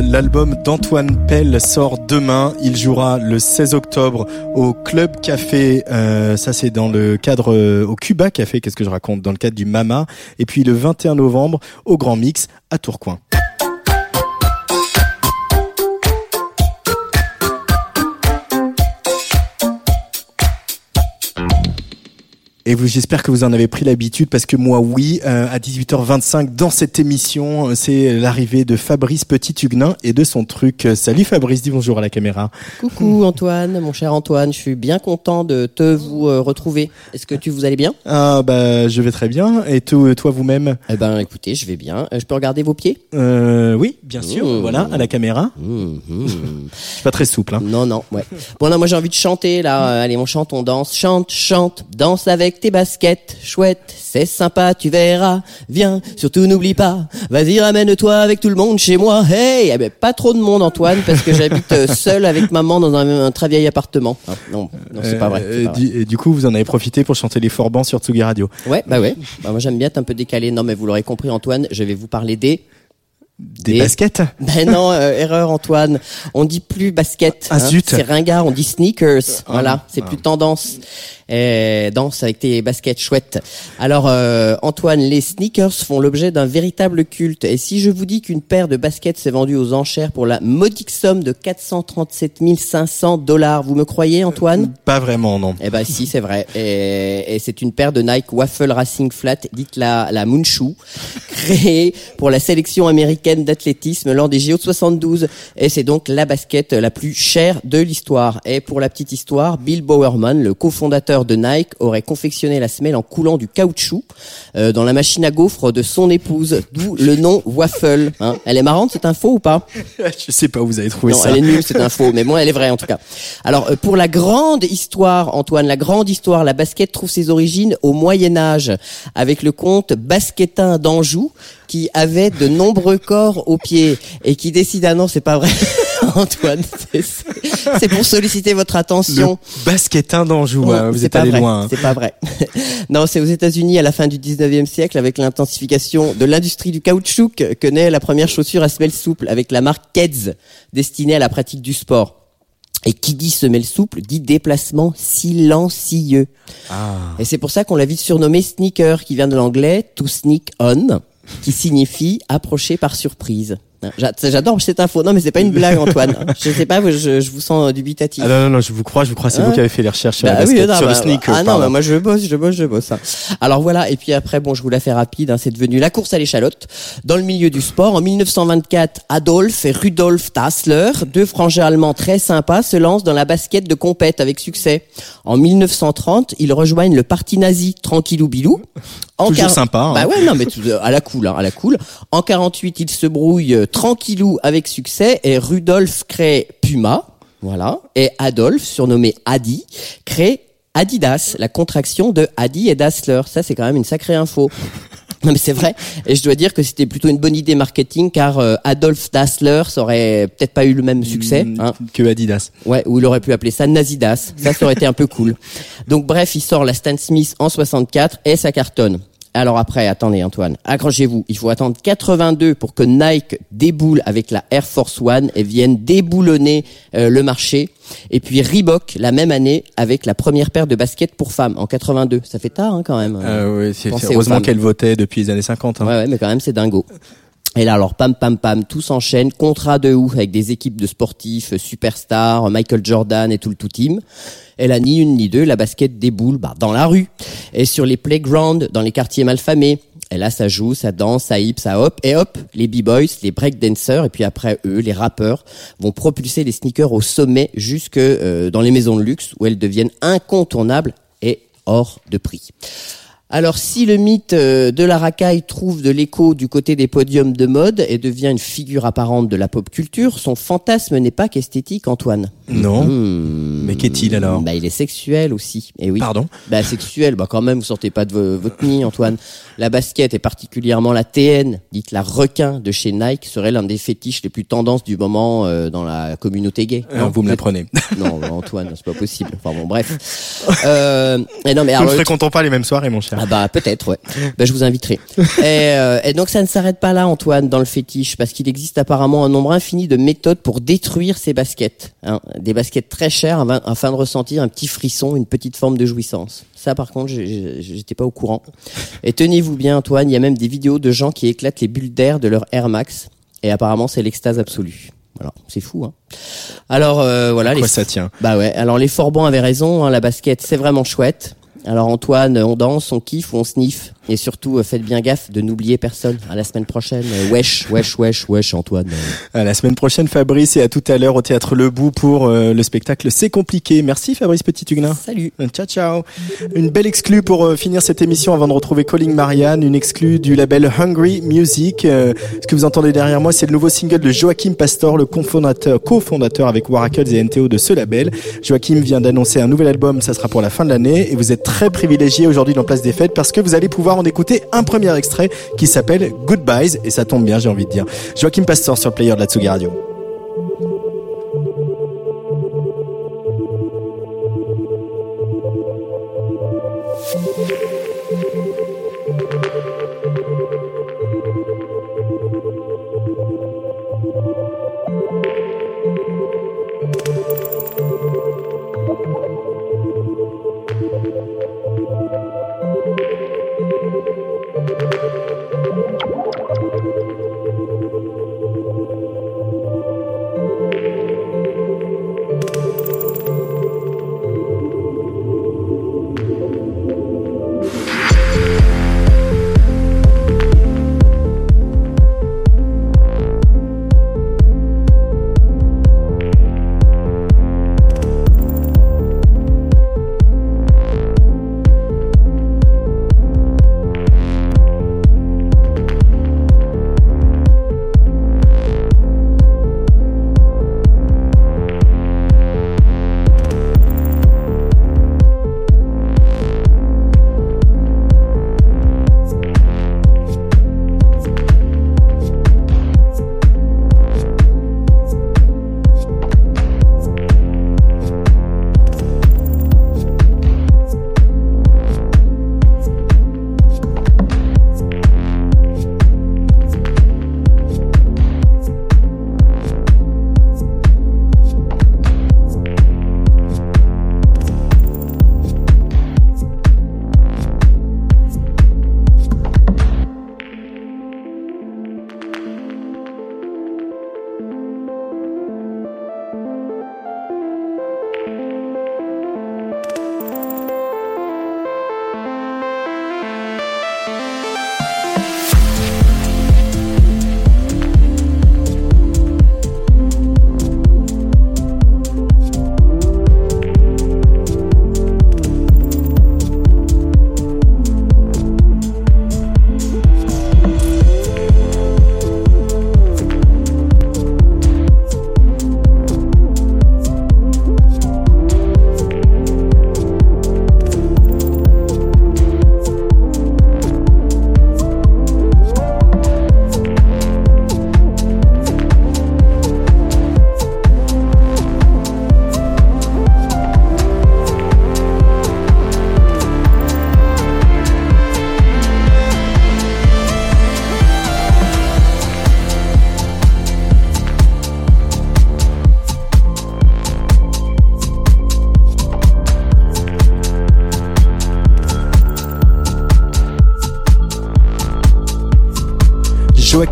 L'album d'Antoine Pell sort demain. Il jouera le 16 octobre au Club Café. euh, ça c'est dans le cadre euh, au Cuba Café. Qu'est-ce que je raconte? Dans le cadre du Mama. Et puis le 21 novembre au Grand Mix à Tourcoing. Et vous, j'espère que vous en avez pris l'habitude parce que moi, oui, euh, à 18h25 dans cette émission, euh, c'est l'arrivée de Fabrice Petit-Huguenin et de son truc. Euh, Salut Fabrice, dis bonjour à la caméra. Coucou Antoine, mon cher Antoine, je suis bien content de te vous euh, retrouver. Est-ce que tu vous allez bien? Ah bah, je vais très bien. Et to- toi, vous-même? Eh ben écoutez, je vais bien. Je peux regarder vos pieds? Euh, Oui, bien sûr. Mmh. Voilà, à la caméra. Mmh, mmh. Je suis pas très souple. Hein. Non, non, ouais. Bon, non, moi j'ai envie de chanter là. Allez, on chante, on danse. Chante, chante, danse avec tes baskets. Chouette, c'est sympa, tu verras. Viens, surtout n'oublie pas. Vas-y, ramène-toi avec tout le monde chez moi. Hey, eh ben, pas trop de monde, Antoine, parce que j'habite euh, seul avec maman dans un, un très vieil appartement. Ah, non, non, c'est pas vrai. Euh, vrai. du, et du coup, vous en avez profité pour chanter les forbans sur Tsugi Radio. Ouais, bah ouais. Bah, moi j'aime bien être un peu décalé. Non, mais vous l'aurez compris, Antoine, je vais vous parler des. Des, Des- baskets? Ben non, euh, erreur Antoine. On dit plus basket. Ah, zut. C'est ringard, on dit sneakers. voilà, c'est ah. plus tendance. Et danse avec tes baskets chouettes. Alors euh, Antoine, les sneakers font l'objet d'un véritable culte. Et si je vous dis qu'une paire de baskets s'est vendue aux enchères pour la modique somme de 437 500 dollars, vous me croyez Antoine? Pas vraiment, non. eh ben si, c'est vrai. Et, et c'est une paire de Nike Waffle Racing Flat, dite la, la Moonshoe, créée pour la sélection américaine d'athlétisme lors des JO de 72. Et c'est donc la basket la plus chère de l'histoire. Et pour la petite histoire, Bill Bowerman, le cofondateur de Nike, aurait confectionné la semelle en coulant du caoutchouc euh, dans la machine à gaufres de son épouse, d'où le nom Waffle. Hein. Elle est marrante cette info ou pas? Je sais pas où vous avez trouvé non, ça. elle est nulle cette info, mais moi elle est vraie en tout cas. Alors euh, pour la grande histoire, Antoine, la grande histoire, la basket trouve ses origines au Moyen Âge avec le comte basquetin d'Anjou qui avait de nombreux corps aux pieds et qui décide ah non c'est pas vrai Antoine c'est- c'est pour solliciter votre attention. Le basketin d'Anjou, Non, hein, vous c'est êtes pas allé vrai, loin. C'est pas vrai. non, c'est aux États-Unis à la fin du 19e siècle avec l'intensification de l'industrie du caoutchouc que- naît la première chaussure à semelle souple avec la marque Keds destinée à la pratique du sport. Et qui dit semelle souple dit déplacement silencieux. Et c'est pour ça qu'on l'a vite surnommé sneaker qui vient de l'anglais to sneak on qui signifie approcher par surprise. J'a- J'adore cette info. Non, mais c'est pas une blague, Antoine. Je sais pas, je, je vous sens dubitatif. Ah non, non, non, je vous crois, je vous crois, c'est vous qui avez fait les recherches sur la Bah basket, oui, non, sur bah, le sneaker. Ah non, bah, moi je bosse, je bosse, je bosse. hein. Alors voilà, et puis après, bon, je vous la fais rapide, hein, c'est devenu la course à l'échalote. Dans le milieu du sport, en 1924, Adolf et Rudolf Tassler, deux frangins allemands très sympas, se lancent dans la basket de compète avec succès. En 1930, ils rejoignent le parti nazi, tranquillou bilou. En Toujours sympa, hein. Bah ouais, non, mais euh, à la cool, hein, à la cool. En 48, ils se brouillent euh, tranquillou avec succès et Rudolf crée Puma, voilà, et Adolf, surnommé Adi, crée Adidas, la contraction de Adi et Dassler. Ça, c'est quand même une sacrée info. Non mais c'est vrai, et je dois dire que c'était plutôt une bonne idée marketing car euh, Adolf Dassler ça aurait peut-être pas eu le même succès. Mm, hein. Que Adidas. Ouais, ou il aurait pu appeler ça Nazidas. Ça, ça aurait été un peu cool. Donc bref, il sort la Stan Smith en 64 et ça cartonne. Alors après, attendez Antoine, accrochez-vous. Il faut attendre 82 pour que Nike déboule avec la Air Force One et vienne déboulonner euh, le marché. Et puis Reebok la même année avec la première paire de baskets pour femmes en 82. Ça fait tard hein, quand même. Euh, ouais, c'est heureusement qu'elle votait depuis les années 50. hein. Ouais, ouais, mais quand même, c'est dingo. Et là, alors, pam, pam, pam, tout s'enchaîne, contrat de ouf avec des équipes de sportifs, euh, superstars, Michael Jordan et tout le tout team. Et là, ni une ni deux, la basket déboule bah, dans la rue et sur les playgrounds, dans les quartiers malfamés. Et là, ça joue, ça danse, ça hip, ça hop. Et hop, les b-boys, les breakdancers, et puis après eux, les rappeurs, vont propulser les sneakers au sommet jusque euh, dans les maisons de luxe où elles deviennent incontournables et hors de prix. Alors si le mythe euh, de la racaille trouve de l'écho du côté des podiums de mode et devient une figure apparente de la pop culture, son fantasme n'est pas qu'esthétique, Antoine. Non. Hmm. Mais qu'est-il alors? Bah il est sexuel aussi. Et oui. Pardon? Bah sexuel, bah quand même, vous sortez pas de vo- votre nid, Antoine. La basket et particulièrement la TN, dite la requin de chez Nike, serait l'un des fétiches les plus tendances du moment euh, dans la communauté gay. Non, vous me l'apprenez. Non, Antoine, c'est pas possible. Enfin bon, bref. Euh, et non, mais Nous alors, ne fréquentons pas les mêmes soirées, mon cher. ah bah peut-être, ouais. bah, je vous inviterai. et, euh, et donc ça ne s'arrête pas là, Antoine, dans le fétiche, parce qu'il existe apparemment un nombre infini de méthodes pour détruire ces baskets. hein. Des baskets très chères afin- de ressentir un petit frisson, une petite forme de jouissance. Ça, par contre, j'étais pas au courant. Et tenez-vous bien, Antoine, il y a même des vidéos de gens qui éclatent les bulles d'air de leur Air Max. Et apparemment, c'est l'extase absolue. Voilà, c'est fou. Hein. Alors euh, voilà, Quoi les ça tient? Bah ouais, alors les Forbans avaient raison, hein, la basket c'est vraiment chouette. Alors Antoine, on danse, on kiffe ou on sniffe? Et surtout, euh, faites bien gaffe de n'oublier personne. À la semaine prochaine. Euh, wesh, wesh, wesh, wesh, Antoine. À la semaine prochaine, Fabrice, et à tout à l'heure au Théâtre Le Bout pour euh, le spectacle C'est compliqué. Merci Fabrice Petit-Huguenin. Salut. Ciao, ciao. Une belle exclue pour euh, finir cette émission avant de retrouver Calling Marianne, une exclue du label Hungry Music. Euh, ce que vous entendez derrière moi, c'est le nouveau single de Joachim Pastor, le cofondateur, cofondateur avec Waracles et NTO de ce label. Joachim vient d'annoncer un nouvel album, ça sera pour la fin de l'année, et vous êtes très privilégié aujourd'hui dans Place des Fêtes parce que vous allez pouvoir en écouter un premier extrait qui s'appelle Goodbyes, et ça tombe bien, j'ai envie de dire. Joachim Pastor sur player de la Tsugi Radio.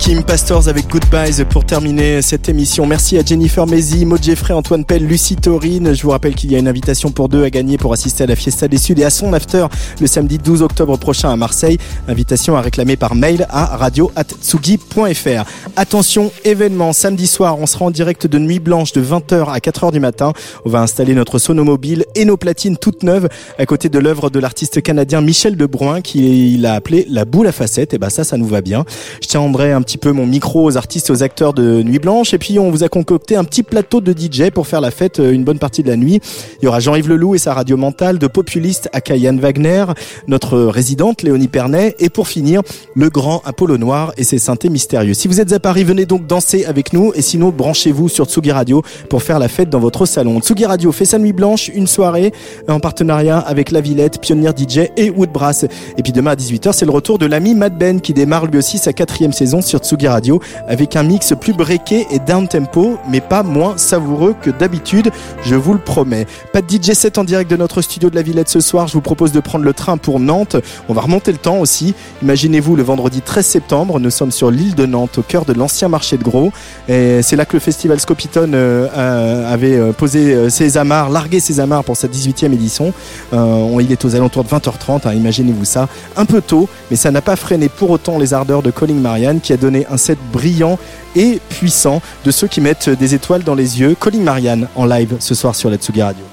Joachim Pastors avec Goodbyes pour terminer cette émission. Merci à Jennifer Mézi, Maud Jeffrey, Antoine Pell, Lucie Taurine. Je vous rappelle qu'il y a une invitation pour deux à gagner pour assister à la Fiesta des Suds et à son after le samedi 12 octobre prochain à Marseille. Invitation à réclamer par mail à radio.tsugi.fr. Attention, événement, samedi soir, on sera en direct de Nuit Blanche de 20h à 4h du matin. On va installer notre sonomobile et nos platines toutes neuves à côté de l'œuvre de l'artiste canadien Michel Debrun qui l'a appelé La boule à facettes. Et ben ça, ça nous va bien. Je tiendrai un petit peu mon micro aux artistes, aux acteurs de Nuit Blanche. Et puis on vous a concocté un petit plateau de DJ pour faire la fête euh, une bonne partie de la nuit. Il y aura Jean-Yves Leloup et sa radio mentale, de Populiste à Yann Wagner, notre résidente Léonie Pernet. Et pour finir, le grand Apollo Noir et ses synthés mystérieux. Si vous êtes Paris, venez donc danser avec nous. Et sinon, branchez-vous sur Tsugi Radio pour faire la fête dans votre salon. Tsugi Radio fait sa nuit blanche, une soirée en partenariat avec La Villette, Pionnier DJ et Woodbrass. Et puis demain à 18h, c'est le retour de l'ami Mad Ben qui démarre lui aussi sa quatrième saison sur Tsugi Radio avec un mix plus breaké et down tempo, mais pas moins savoureux que d'habitude, je vous le promets. Pas de DJ set en direct de notre studio de La Villette ce soir, je vous propose de prendre le train pour Nantes. On va remonter le temps aussi. Imaginez-vous le vendredi 13 septembre, nous sommes sur l'île de Nantes, au cœur de l'ancien marché de Gros. C'est là que le festival Scopitone euh, euh, avait euh, posé ses amarres, largué ses amarres pour sa 18e édition. On- il est aux alentours de 20h30, hein, imaginez-vous ça. Un peu tôt, mais ça n'a pas freiné pour autant les ardeurs de Colin Marianne qui a donné un set brillant et puissant de ceux qui mettent des étoiles dans les yeux. Colin Marianne en live ce soir sur la Tsugi Radio.